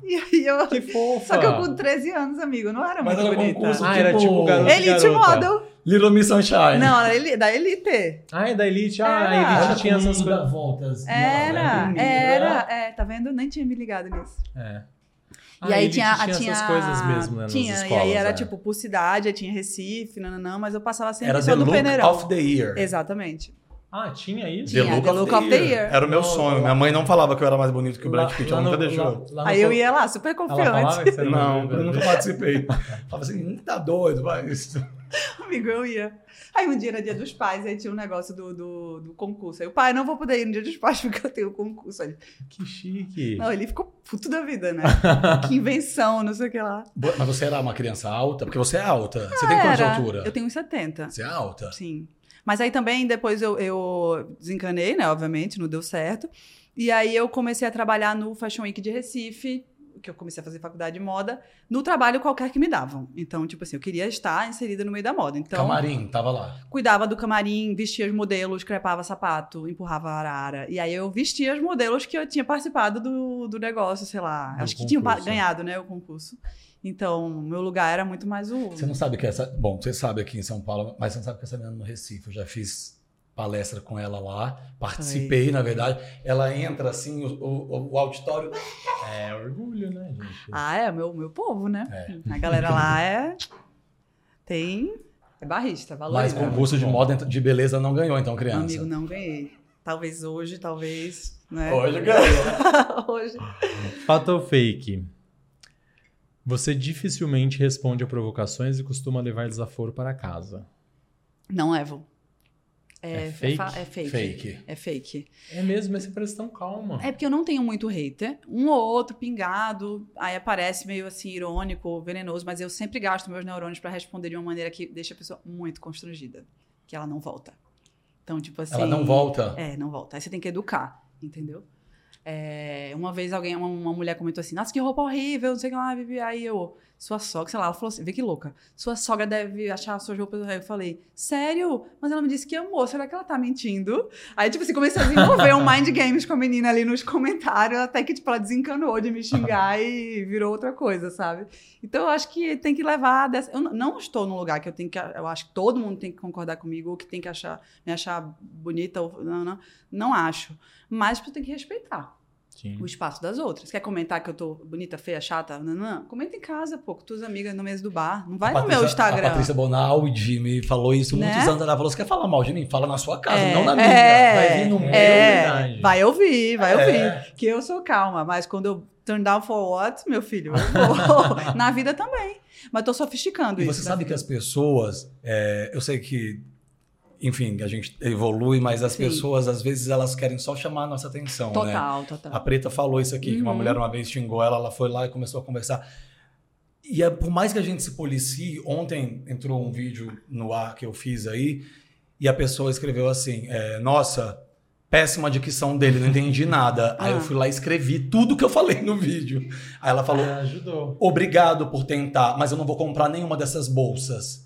E aí eu. Que fofa! Só que eu com 13 anos, amigo, não era Mas muito era bonita. concurso Ah, era tipo garoto Elite garota. Model. Little Miss Sunshine. Não, era da Elite. Ah, é da Elite? Ah, Era. a Era Elite tinha com o essas coisas. voltas. Era, Não, era, é, tá vendo? Nem tinha me ligado nisso. É. e Ah, aí a Elite tinha, tinha tinha essas coisas mesmo, né? nas Tinha, e escolas, aí era é. tipo por cidade, aí tinha Recife, nananã, mas eu passava sempre Era só The no Look Peneirão. of the Year. Exatamente. Ah, tinha isso? Tinha. The Look of the Year. Era o meu Não, sonho. lá- Minha mãe não falava que eu era mais bonito que o Brad Pitt, ela nunca deixou. lá- lá Aí eu ia lá, super confiante. que você era Não, eu nunca participei. Falava assim, "Hum, tá doido, vai. Isso. Amigo, eu ia. Aí um dia era dia dos pais, aí tinha um negócio do, do, do concurso. Aí o pai, não vou poder ir no dia dos pais porque eu tenho concurso. Aí, Que chique. não, ele ficou puto da vida, né? que invenção, não sei o que lá. Mas você era uma criança alta? Porque você é alta. Você tem quanto de altura? Eu tenho uns 70. Você é alta? Sim. Mas aí também depois eu, eu desencanei, né? Obviamente, não deu certo. E aí eu comecei a trabalhar no Fashion Week de Recife, que eu comecei a fazer faculdade de moda, no trabalho qualquer que me davam. Então, tipo assim, eu queria estar inserida no meio da moda. Então, Camarim, tava lá. cuidava do camarim, vestia os modelos, crepava sapato, empurrava a arara. E aí eu vestia os modelos que eu tinha participado do, do negócio, sei lá. Do acho que tinham ganhado, né, o concurso. Então, meu lugar era muito mais o. Você não sabe que essa. Bom, você sabe aqui em São Paulo, mas você não sabe que essa menina no Recife. Eu já fiz palestra com ela lá, participei, na verdade. Ela entra assim, o, o- o auditório. É orgulho, né, gente? Ah, é, meu, meu povo, né? É. A galera lá é. Tem. É barrista, Mas valoriza. concurso de moda de beleza não ganhou, então, criança. Amigo, não ganhei. Talvez hoje, talvez. Né? Hoje ganhou. hoje. Fato ou fake? Você dificilmente responde a provocações e costuma levar desaforo para casa. Não levo. É É, fake? fa- É fake. Fake. É fake. É mesmo, mas você parece tão calma. É porque eu não tenho muito hater. Um ou outro pingado, aí aparece meio assim, irônico, venenoso, mas eu sempre gasto meus neurônios pra responder de uma maneira que deixa a pessoa muito constrangida. Que ela não volta. Então, tipo assim. Ela não volta. É, não volta. Aí você tem que educar, entendeu? É, uma vez alguém, uma, uma mulher comentou assim, nossa, que roupa horrível, não sei o que lá, Vivi. Aí eu, sua sogra, sei lá, ela falou assim, vê que louca. Sua sogra deve achar suas roupas. Aí eu falei, sério? Mas ela me disse que amou, será que ela tá mentindo? Aí, tipo assim, comecei a desenvolver um mind games com a menina ali nos comentários, até que, tipo, ela desencanou de me xingar e virou outra coisa, sabe? Então, eu acho que tem que levar dessa... Eu não estou num lugar que eu tenho que... Eu acho que todo mundo tem que concordar comigo, ou que tem que achar, me achar bonita, ou... Não, não, não acho. Mas tu tem que respeitar Sim. o espaço das outras. Quer comentar que eu tô bonita, feia, chata? Não, não. Comenta em casa, pô, com tuas amigas no mesa do bar. Não vai A no meu Patrícia- Instagram. A Patrícia Bonaldi me falou isso Né? muitos anos. Ela falou: você quer falar mal de mim? Fala na sua casa, É, não na minha. é, Vai vir no meu. é, vai ouvir, vai É. ouvir. Que eu sou calma, mas quando eu turn down for what, meu filho, eu vou. Na vida também. Mas tô sofisticando E isso. você sabe que vida. as pessoas, é, eu sei que, enfim, a gente evolui, mas as Sim. pessoas, às vezes, elas querem só chamar a nossa atenção, né? Total, total. A Preta falou isso aqui, que uma Uhum. mulher uma vez xingou ela, ela foi lá e começou a conversar. E é, por mais que a gente se policie, ontem entrou um vídeo no ar que eu fiz aí, e a pessoa escreveu assim: é, Nossa, péssima dicção dele, não entendi nada. Aí eu Ah. fui lá e escrevi tudo que eu falei no vídeo. Aí ela falou: Ah, ajudou. Obrigado por tentar, mas eu não vou comprar nenhuma dessas bolsas.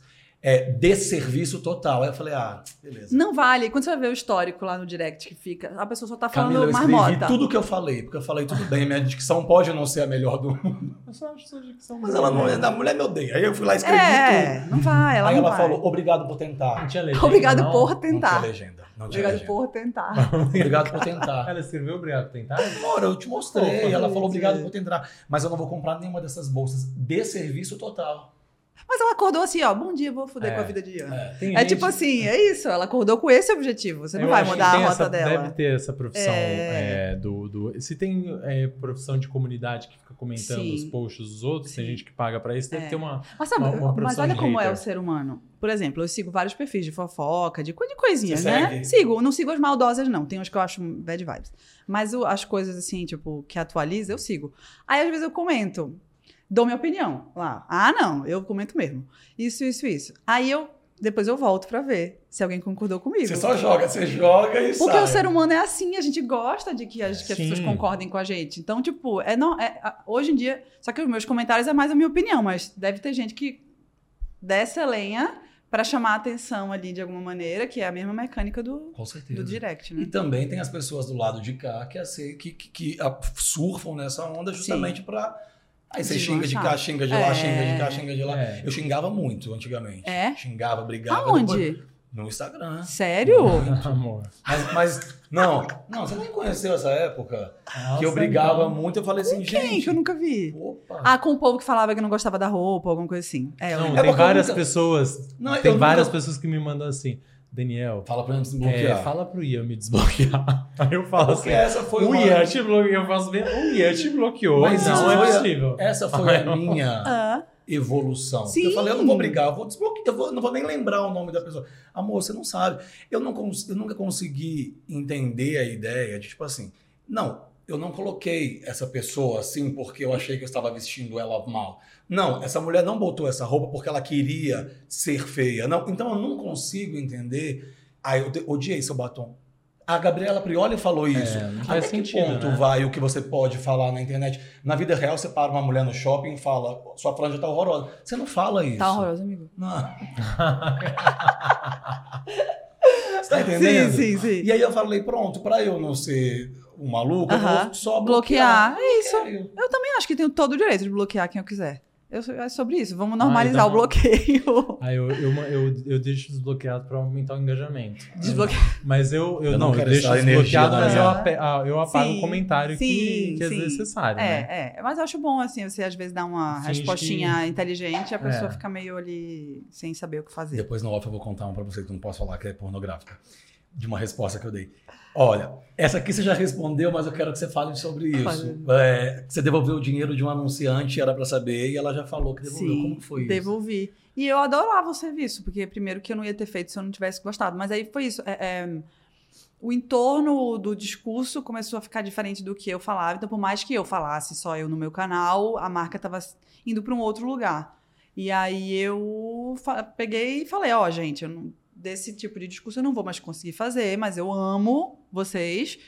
É desserviço total. Aí eu falei: Ah, beleza. Não vale. Quando você vai ver o histórico lá no direct que fica, a pessoa só tá falando Camila, eu marmota. tudo que eu falei, porque eu falei tudo bem, minha dicção pode não ser a melhor do mundo. Eu só acho sua dicção Mas ela não é, a mulher me odeia. Aí eu fui lá e escrevi É, tudo. não vai, ela Aí não ela vai. falou, obrigado por tentar. Não tinha legenda, Obrigado não? por Não tinha tentar. legenda. Não tinha Obrigado legenda. por tentar. Obrigado por tentar. Ela escreveu obrigado por tentar? Amor, eu te mostrei. Ela falou, obrigado por tentar. Mas eu não vou comprar nenhuma dessas bolsas de serviço total. Mas ela acordou assim, ó, bom dia, vou foder É. com a vida de Ian. É. Tem É gente- tipo assim, é isso. Ela acordou com esse objetivo. Você não Eu vai mudar a tem rota essa- dela. Deve ter essa profissão É. é, do, do. Se tem é, profissão de comunidade que fica comentando Sim. os posts dos outros, tem Sim. gente que paga pra isso, deve É. ter uma. Mas sabe, Uma- uma mas olha como é hater. o ser humano. Por exemplo, eu sigo vários perfis de fofoca, de, de coisinhas, Você né? segue? Sigo. Não sigo as maldosas, não. Tem uns que eu acho bad vibes. Mas o- as coisas, assim, tipo, que atualiza, eu sigo. Aí, às vezes, eu comento. Dou minha opinião lá. Ah, não. Eu comento mesmo. Isso, isso, isso. Aí, eu... Depois eu volto pra ver se alguém concordou comigo. Você só joga, você joga e Porque sai. o ser humano é assim, a gente gosta de que as, que as pessoas concordem com a gente. Então, tipo, é, não, é, hoje em dia. Só que os meus comentários é mais a minha opinião, mas deve ter gente que desce a lenha pra chamar a atenção ali de alguma maneira, que é a mesma mecânica do, Com certeza. do direct, E né? também tem as pessoas do lado de cá que, assim, que, que, que, surfam nessa onda justamente pra. Aí você xinga de cá, xinga de lá, É. xinga de cá, xinga de lá. É. Eu xingava muito antigamente. É? Xingava, brigava. Aonde? depois- No Instagram. Sério? Amor. Mas, mas, não, não, você nem conheceu essa época que eu Nossa, brigava então. muito. Eu falei assim, Quem gente. que eu nunca vi? Opa. Ah, com o povo que falava que não gostava da roupa, alguma coisa assim. É, eu Não. É tem várias nunca- pessoas. Não, tem nunca- várias pessoas que me mandam assim, Daniel. Fala pra mim é, desbloquear. fala pro Ian me desbloquear. Aí eu falo Porque assim. essa foi O uma... Ian te bloqueou. Eu faço bem. O Ian te bloqueou. Mas não é possível. Essa foi a minha Ah, evolução. Sim. Eu falei, eu não vou brigar, eu vou desbloquear, eu vou- não vou nem lembrar o nome da pessoa. Amor, você não sabe. Eu, não cons- eu nunca consegui entender a ideia de, tipo assim, não, eu não coloquei essa pessoa assim porque eu achei que eu estava vestindo ela mal. Não, essa mulher não botou essa roupa porque ela queria ser feia. Não, então eu não consigo entender. Aí eu odiei seu batom. A Gabriela Prioli falou isso. É, Até que sentido, ponto né? vai o que você pode falar na internet? Na vida real, você para uma mulher no shopping e fala, sua franja tá horrorosa. Você não fala isso. tá horroroso, amigo. Não. você tá entendendo? Sim, sim, sim. E aí eu falei, pronto, pra eu não ser um maluco, eu Aham. vou só Bloquear. bloquear. É isso. Bloqueio. Eu também acho que tenho todo o direito de bloquear quem eu quiser. Eu, é sobre isso. Vamos normalizar então- o bloqueio. Aí eu, eu, eu, eu deixo desbloqueado pra aumentar o engajamento. Desbloquear. Mas eu, eu, Eu não não, eu deixo desbloqueado, mas eu, ah, eu apago Sim, o comentário que, sim, que é sim. desnecessário, né? É, é. Mas eu acho bom, assim, você às vezes dá uma Finge respostinha inteligente e a pessoa É. fica meio ali sem saber o que fazer. Depois no off eu vou contar um pra você que eu não posso falar que é pornográfica. De uma resposta que eu dei. Olha, essa aqui você já respondeu, mas eu quero que você fale sobre isso. É, você devolveu o dinheiro de um anunciante, era pra saber, e ela já falou que devolveu. Sim, Como foi isso? devolvi. E eu adorava o serviço, porque primeiro que eu não ia ter feito se eu não tivesse gostado. Mas aí foi isso. é, é, o entorno do discurso começou a ficar diferente do que eu falava. Então, por mais que eu falasse só eu no meu canal, a marca estava indo para um outro lugar. E aí eu peguei e falei, ó, gente, eu não- desse tipo de discurso eu não vou mais conseguir fazer, mas eu amo vocês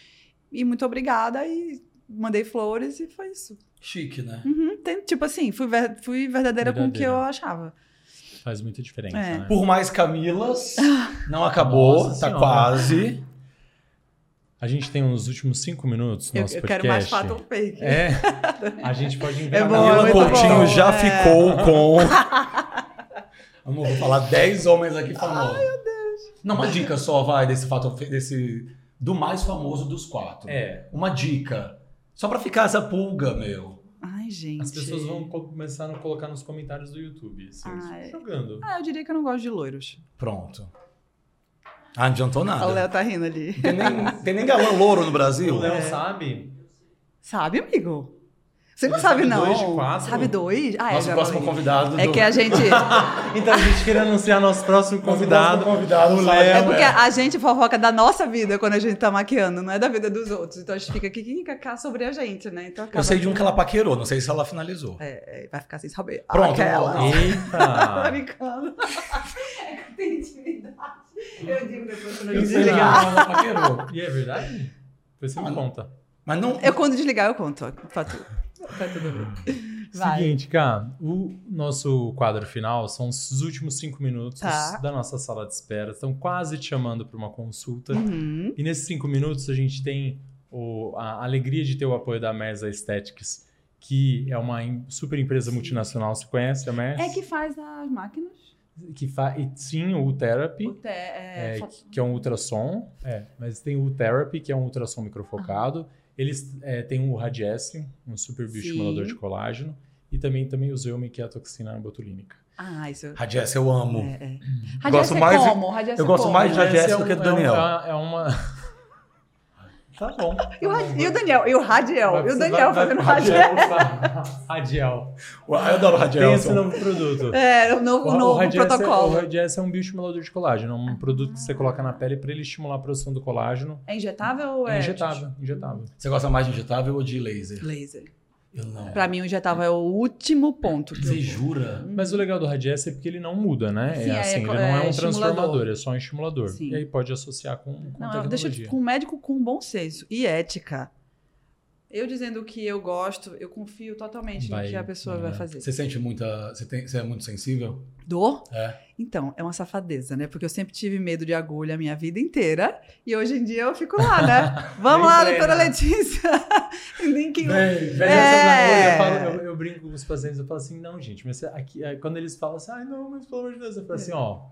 e muito obrigada e mandei flores e foi isso. Chique, né? Uhum, tem- tipo assim, fui, ver- fui verdadeira, com o que Verdadeira. eu achava. Faz muita diferença, É. né? Por mais Camilas, não acabou, Nossa tá Senhora. quase. A gente tem uns últimos cinco minutos no Eu, nosso eu podcast. quero mais fato ou fake. É, a gente pode É inventar. bom, Camila é Coutinho bom, já é. ficou com. Amor, vou falar 10 homens aqui famosos. Ai, meu Deus. Não, uma dica só, vai, desse fato, desse. Do mais famoso dos quatro. É, Uma dica. Só pra ficar essa pulga, meu. Ai, gente. as pessoas vão co- começar a colocar nos comentários do YouTube, assim, Ai. jogando. Ah, eu diria que eu não gosto de loiros. Pronto. Ah, não adiantou O nada. Léo tá rindo ali. Tem nem, tem nem galã louro no Brasil. O Léo É. sabe? Sabe, amigo? Você não Ele sabe, sabe não. dois de quatro? Sabe dois? Ah, Nosso é, próximo convidado. É do- que a gente. Então a gente queria anunciar nosso próximo Nosso convidado. próximo convidado, o sabe? É Léo. porque a gente fofoca da nossa vida quando a gente tá maquiando, não é da vida dos outros. Então a gente fica aqui cá sobre a gente, né? Então acaba Eu sei de um que ela paquerou, não sei se ela finalizou. É, é, vai ficar sem saber. Pronto, Aquela. não. Tô Eita! brincando. Tem intimidade. Eu digo depois quando eu desligar. que ela paquerou. E é verdade? Depois você me conta. Mas não. Eu quando desligar eu conto. ó, Pra tudo bem. Vai. Seguinte, cara, o nosso quadro final são os últimos cinco minutos Tá. da nossa sala de espera. Estão quase te chamando para uma consulta. Uhum. E nesses cinco minutos a gente tem o- a alegria de ter o apoio da Mesa Aesthetics, que é uma super empresa multinacional. Você conhece a Mesa? É que faz as máquinas. que faz sim o Therapy. O te, é, é, que é um ultrassom, é, mas tem o Therapy, que é um ultrassom microfocado. Eles é, têm o Radiesse, um super bioestimulador de colágeno. E também, também usei uma que é a toxina botulínica. Ah, isso. Radiessa eu amo. É, é. Eu gosto é mais de- como? Eu é gosto como? mais de é do que do é Daniel. É uma... tá bom. E o, Ra- e o Daniel? E o Radiel? Vai- E o Daniel vai- fazendo vai- Radiel? Radiel. Eu adoro Tem Radiessa. esse novo produto. É, o novo, o novo é- protocolo. o Radiesse é um bioestimulador de colágeno. É um produto que você coloca na pele para ele estimular a produção do colágeno. É injetável ou É é? injetável, injetável. Você gosta mais de injetável ou de laser? Laser. Eu não. Pra mim, o injetável é o último ponto. que eu Você vou. jura? Mas o legal do Radiesse é porque ele não muda, né? Sim, é é, assim, ele é não é um estimulador. transformador, é só um estimulador. Sim. E aí pode associar com, com Não, tecnologia. deixa com um médico com bom senso e ética. Eu dizendo o que eu gosto, eu confio totalmente Vai, no que a pessoa é. vai fazer. Você sente muita. Você, tem, você é muito sensível? Dor? É. Então, é uma safadeza, né? Porque eu sempre tive medo de agulha a minha vida inteira. E hoje em dia eu fico lá, né? Vamos lá, doutora Letícia. Nem que... Vem, É. eu, falo- eu- eu brinco com os pacientes, eu falo assim, não, gente, mas aqui, aí quando eles falam assim, ai, não, mas pelo amor de Deus, eu falo assim, ó.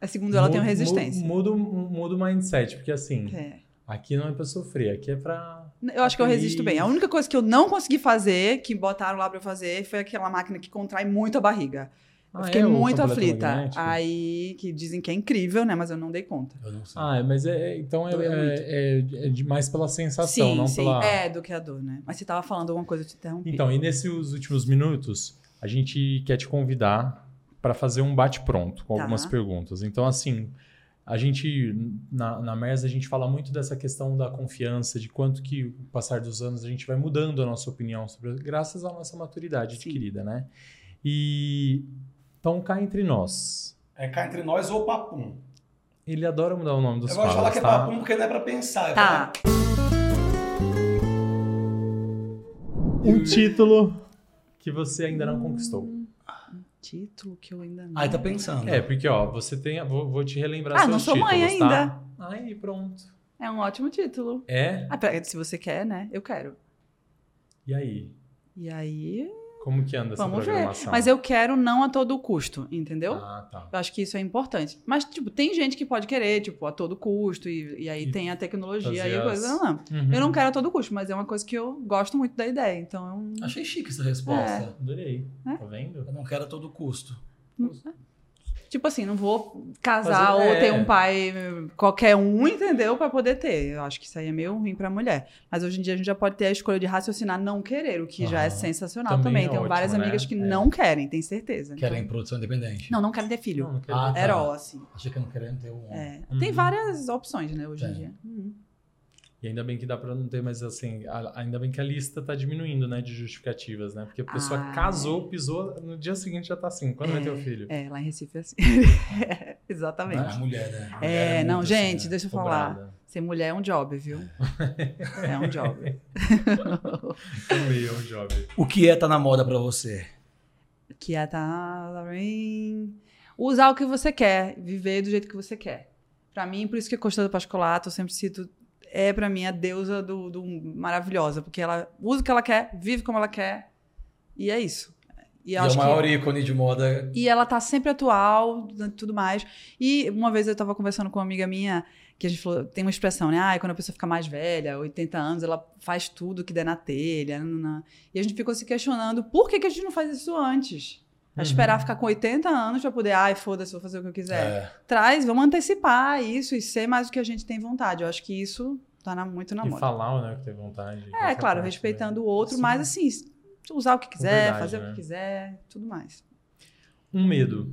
A segundo ela tem uma muda- resistência. Muda, muda o mindset, porque assim, É. aqui não é pra sofrer, aqui é pra. Eu acho que eu resisto bem. A única coisa que eu não consegui fazer, que botaram lá pra eu fazer, foi aquela máquina que contrai muito a barriga. Eu Ah, fiquei é muito aflita. Aí, que dizem que é incrível, né? Mas eu não dei conta. Eu não sei. Ah, mas é, é- então é, é, é, é de- mais pela sensação, sim, não sim. pela. É, do que a dor, né? Mas você tava falando alguma coisa, eu te interrompi. Então, e nesses últimos minutos, a gente quer te convidar para fazer um bate-pronto com Tá. algumas perguntas. Então, assim, a gente, na, na MERS, a gente fala muito dessa questão da confiança, de quanto que, o passar dos anos, a gente vai mudando a nossa opinião sobre, graças à nossa maturidade Sim. adquirida, né? E, então, cá entre nós, É cá entre nós ou papum. ele adora mudar o nome dos Eu gosto de falar que é tá? papum porque não é pra pensar. é Tá. Um título que você ainda não conquistou. Título que eu ainda não. pra- Aí tá pensando. É, porque, ó, você tem. Vou, vou te relembrar Ah, seus não sou mãe títulos, ainda. Tá? Aí, pronto. É um ótimo título. É? Ah, se você quer, né? Eu quero. E aí? E aí, Como que anda essa vamos ver. programação? Mas eu quero não a todo custo, entendeu? Ah, tá. Eu acho que isso é importante. Mas, tipo, tem gente que pode querer, tipo, a todo custo, e, e aí E tem a tecnologia e a coisa. as- Não, Uhum. Eu não quero a todo custo, mas é uma coisa que eu gosto muito da ideia. Então, eu... Achei chique essa resposta. Adorei. É. Tá vendo? Eu não quero a todo custo. Tipo assim, não vou casar Fazer- ou é. ter um pai qualquer um, entendeu? Pra poder ter. Eu acho que isso aí é meio ruim pra mulher. Mas hoje em dia a gente já pode ter a escolha de raciocinar não querer, o que já é sensacional Também também. é Tenho ótimo, várias né? amigas que É. não querem, tem certeza. Então- Querem produção independente. Não, não querem ter filho. Não, não quero Ah, tá. Assim. Achei que não querem ter um. É. Uhum. Tem várias opções, né, hoje em Tem. dia. Uhum. E ainda bem que dá pra não ter mais assim. Ainda bem que a lista tá diminuindo, né? De justificativas, né? Porque a pessoa Ah, casou, pisou, no dia seguinte já tá assim. Quando vai ter o filho? É, lá em Recife é assim. Ah, Exatamente. a mulher, né? A mulher É, não, muito gente, assim, né? deixa eu falar. Cobrada. Ser mulher é um job, viu? É um job. Também é um job. O que é tá na moda pra você? que é tá em usar o que você quer, viver do jeito que você quer. Pra mim, por isso que a Costa do Pascolato, eu sempre cito, é pra mim a deusa do, do maravilhosa, porque ela usa o que ela quer, vive como ela quer, e é isso. E, E é o acho que- maior ícone de moda. e ela tá sempre atual, tudo mais. E uma vez eu tava conversando com uma amiga minha, que a gente falou, tem uma expressão, né? Ah, quando a pessoa fica mais velha, 80 anos, ela faz tudo que der na telha. E a gente ficou se questionando, por que, que a gente não faz isso antes? Uhum. esperar ficar com 80 anos pra poder, ai, foda-se, vou fazer o que eu quiser. É. Traz, vamos antecipar isso e ser mais o que a gente tem vontade. Eu acho que isso tá na- muito na E moda. falar, né? Que tem vontade. É, claro, parte, respeitando né? o outro, Sim. mas assim, usar o que quiser, verdade, fazer o né? que quiser, tudo mais. Um medo.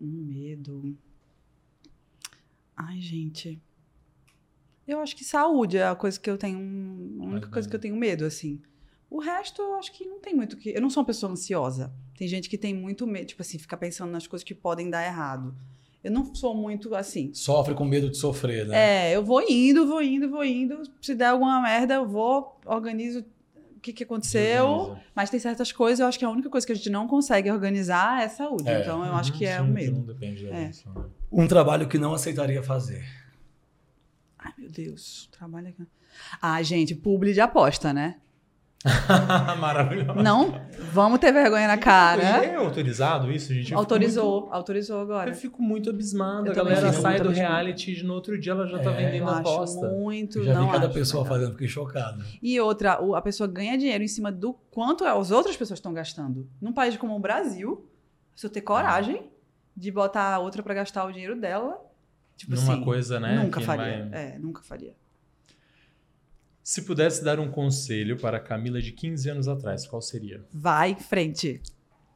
Um medo. Ai, gente. Eu acho que saúde é a coisa que eu tenho. A única Mas, coisa né? que eu tenho medo, assim. O resto, eu acho que não tem muito que. Eu não sou uma pessoa ansiosa. Tem gente que tem muito medo, tipo assim, ficar pensando nas coisas que podem dar errado. Eu não sou muito assim. Sofre com medo de sofrer, né? É, eu vou indo, vou indo, vou indo. Se der alguma merda, eu vou, organizo o que, que aconteceu. Organiza. Mas tem certas coisas, eu acho que a única coisa que a gente não consegue organizar é saúde. É. Então eu acho Uhum, que é sim, o medo. Não depende da É. né? Um trabalho que não aceitaria fazer. Ai, meu Deus, trabalho aqui. Ah, gente, publi de aposta, né? Maravilhoso. Não, Vamos ter vergonha na cara. É autorizado isso, gente? Eu fico Autorizou, muito- autorizou agora. Eu fico muito abismado. Eu a galera sai do reality e no outro dia ela já tá É, vendendo Eu a aposta. muito. Eu já não vi cada pessoa legal. fazendo, fiquei chocado. E outra, a pessoa ganha dinheiro em cima do quanto as outras pessoas estão gastando. Num país como o Brasil, a pessoa ter coragem de botar a outra pra gastar o dinheiro dela. Tipo Numa assim, coisa, né? Nunca faria. vai- É, nunca faria. Se pudesse dar um conselho para a Camila de 15 anos atrás, qual seria? Vai em frente.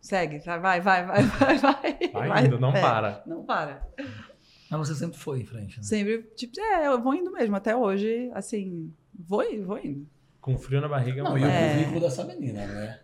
Segue, tá? vai, vai, vai, vai, vai. Vai indo, não É, para. Não para. Mas você sempre foi em frente, né? Sempre, tipo, é, eu vou indo mesmo. Até hoje, assim, vou, vou indo. Com frio na barriga, Não, e o. É. currículo dessa menina, né?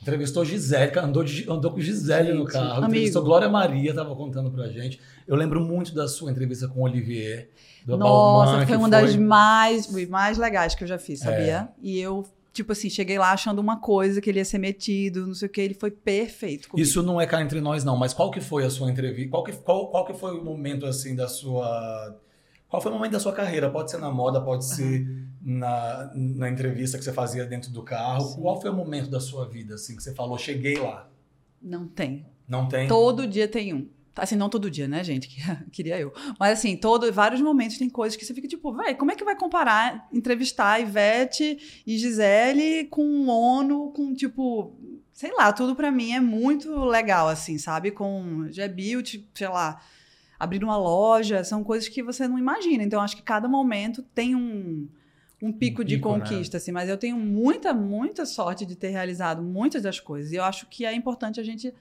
Entrevistou Gisele, andou, andou com Gisele no Gente, carro. amigo. Entrevistou Glória Maria, tava contando pra gente. Eu lembro muito da sua entrevista com o Olivier. Do Nossa, Bauman, foi uma das mais, mais legais que eu já fiz, sabia? É. E eu, tipo assim, cheguei lá achando uma coisa que ele ia ser metido, não sei o que, ele foi perfeito comigo. Isso não é cá entre nós, não, mas qual que foi a sua entrevista? Qual que, qual, qual que foi o momento, assim, da sua... Qual foi o momento da sua carreira? Pode ser na moda, pode ser na, na entrevista que você fazia dentro do carro. Sim. Qual foi o momento da sua vida, assim, que você falou, cheguei lá? Não tem. Não tem? Todo dia tem um. Assim, não todo dia, né, gente? Que- Queria eu. Mas assim, todo, vários momentos tem coisas que você fica tipo, véi, como é que vai comparar, entrevistar Ivete e Gisele com ONU, com tipo, sei lá, tudo pra mim é muito legal, assim, sabe? Com G-Built, sei lá, abrir uma loja, são coisas que você não imagina. Então, acho que cada momento tem um, um pico de pico, né? conquista, assim. Mas eu tenho muita, muita sorte de ter realizado muitas das coisas. E eu acho que é importante a gente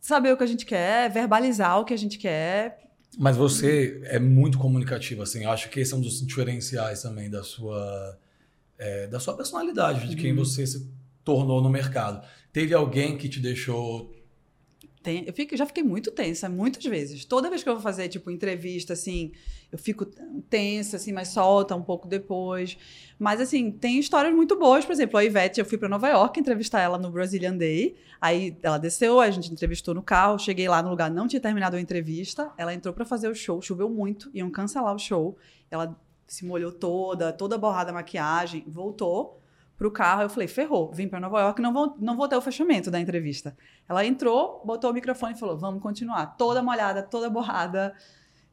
saber o que a gente quer, verbalizar o que a gente quer. Mas você é muito comunicativo, assim. Eu acho que esse é um dos diferenciais também da sua, é, da sua personalidade, de quem Uhum. você se tornou no mercado. Teve alguém que te deixou. Tem- eu fico- já fiquei muito tensa, muitas vezes. Toda vez que eu vou fazer, tipo, entrevista, assim, eu fico tensa, assim, mas solta um pouco depois. Mas, assim, tem histórias muito boas. Por exemplo, a Ivete, eu fui para Nova York entrevistar ela no Brazilian Day. Aí ela desceu, a gente entrevistou no carro. Cheguei lá no lugar, não tinha terminado a entrevista. Ela entrou para fazer o show, choveu muito, iam cancelar o show. Ela se molhou toda, toda borrada a maquiagem, voltou pro carro. Eu falei, ferrou, vim para Nova York, não vou, não vou ter o fechamento da entrevista. Ela entrou, botou o microfone e falou: vamos continuar. Toda molhada, toda borrada.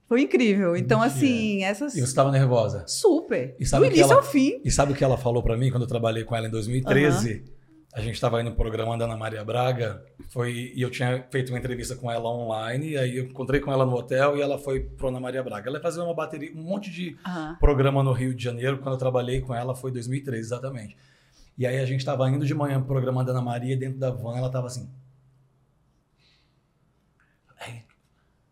Foi incrível. Então, Mentira. assim, essas. E você estava nervosa. Super. E sabe Do que início ela- ao fim. E sabe o que ela falou pra mim quando eu trabalhei com ela em 2013? A gente estava indo no programa da Ana Maria Braga, foi e eu tinha feito uma entrevista com ela online, e aí eu encontrei com ela no hotel e ela foi pro Ana Maria Braga. Ela ia fazer uma bateria, um monte de programa no Rio de Janeiro, quando eu trabalhei com ela foi 2013 exatamente. E aí a gente estava indo de manhã pro programa da Ana Maria, dentro da van, ela tava assim. Aí,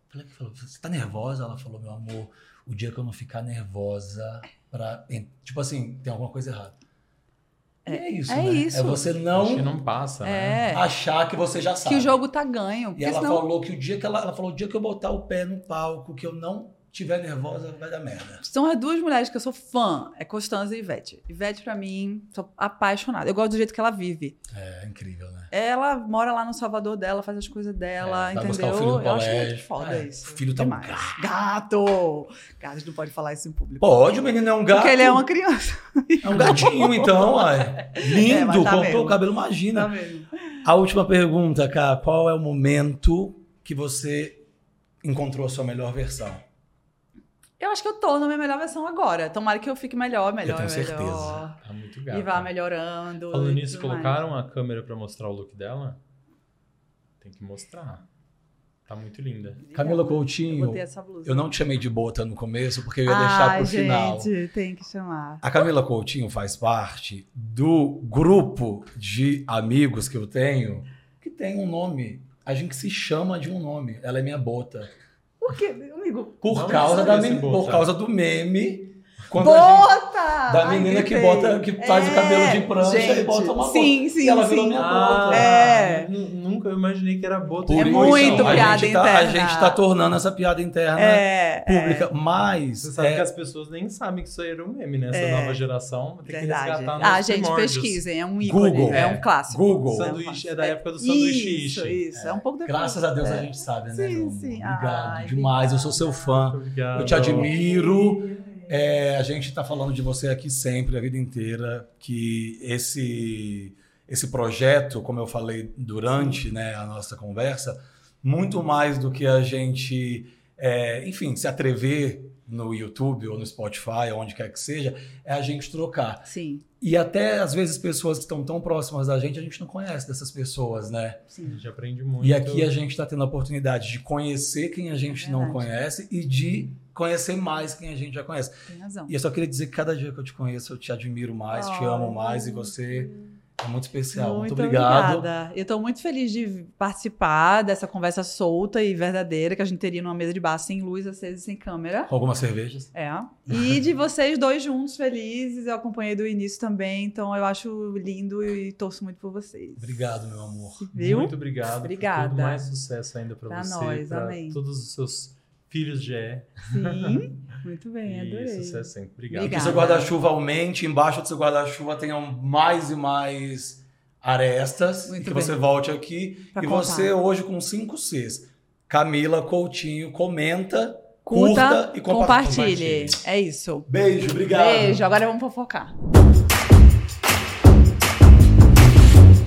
falei, falou, você tá nervosa? Ela falou, meu amor, o dia que eu não ficar nervosa pra. Tipo assim, tem alguma coisa errada. E é isso, é né? isso. É você Acho que não não passa, né? É. achar que você já sabe. Que o jogo tá ganho. E ela senão. falou que o dia que ela, ela falou, o dia que eu botar o pé no palco, que eu não tiver nervosa, vai dar merda. São as duas mulheres que eu sou fã. É Constanza e Ivete. Ivete, pra mim, sou apaixonada. Eu gosto do jeito que ela vive. É incrível, né? Ela mora lá no Salvador dela, faz as coisas dela, É, entendeu? o filho no eu acho muito foda É, isso. o filho tá um Demais. Gato! Gato não pode falar isso em público. Pode, o menino é um gato. Porque ele é uma criança. É um gatinho, então, uai. Lindo, É, tá cortou mesmo. o cabelo, imagina. Tá vendo? A última pergunta, Cá, qual é o momento que você encontrou a sua melhor versão? Eu acho que eu tô na minha melhor versão agora. Tomara que eu fique melhor, melhor, tenho melhor. certeza. Tá muito E gato. vá melhorando. Falando e nisso, tudo mais. colocaram a câmera pra mostrar o look dela? Tem que mostrar. Tá muito linda. Camila Eu Coutinho, botei essa blusa. eu não te chamei de bota no começo, porque eu ia deixar Ai, pro final. gente, tem que chamar. A Camila Coutinho faz parte do grupo de amigos que eu tenho que tem um nome. A gente se chama de um nome. Ela é minha bota. Por quê, amigo? Por, Não causa, da, por causa do meme. Quando a Bota! da Ai, menina que bota- que faz o cabelo de prancha gente, e bota uma Sim, sim, E ela sim. virou minha bota. É. nu- Nunca eu imaginei que era bota. Por É isso, muito a piada gente tá, A interna. gente tá tornando essa piada interna É, pública, mas Você sabe é, que as pessoas nem sabem que isso aí era um meme, né? Essa É. nova geração tem que verdade. resgatar nos Ah, gente, primórdios. pesquisem. É um ícone. Google. É, É. um clássico. Google. É Sanduíche, é da época do sanduíche Isso, isso. É, um pouco depois. graças a Deus a É. gente sabe, né? Sim, sim. Obrigado Ai, demais, eu sou seu fã. Obrigado. Eu te admiro. É, a gente está falando de você aqui sempre, a vida inteira, que esse esse projeto, como eu falei durante né, a nossa conversa, muito mais do que a gente, é, enfim, se atrever no YouTube ou no Spotify, onde quer que seja, é a gente trocar. Sim. E até, às vezes, pessoas que estão tão próximas da gente, a gente não conhece dessas pessoas, né? A gente aprende muito. E aqui a gente está tendo a oportunidade de conhecer quem a gente É não conhece e de conhecer mais quem a gente já conhece. Tem razão. E eu só queria dizer que cada dia que eu te conheço, eu te admiro mais, te Oh. amo mais e você é muito especial. Muito, Muito obrigado. obrigada. Eu estou muito feliz de participar dessa conversa solta e verdadeira que a gente teria numa mesa de bar sem luz acesa e sem câmera. Com algumas cervejas. É. E de vocês dois juntos, felizes. Eu acompanhei do início também, então eu acho lindo e torço muito por vocês. Obrigado, meu amor. Viu? Muito obrigado. Obrigada. Tudo mais sucesso ainda para Pra você, nós, pra amém. todos os seus filhos de é. Sim. Muito bem, E adorei. sucesso sempre. Obrigado. Que Obrigada. seu guarda-chuva aumente, embaixo do seu guarda-chuva tenham mais e mais arestas. Muito e que bem. você volte aqui. Pra e contar. você hoje com 5 Cs. Camila Coutinho, comenta, Curta, curta e compartilha. compartilhe. É isso. Beijo, obrigado. Beijo. Agora vamos fofocar.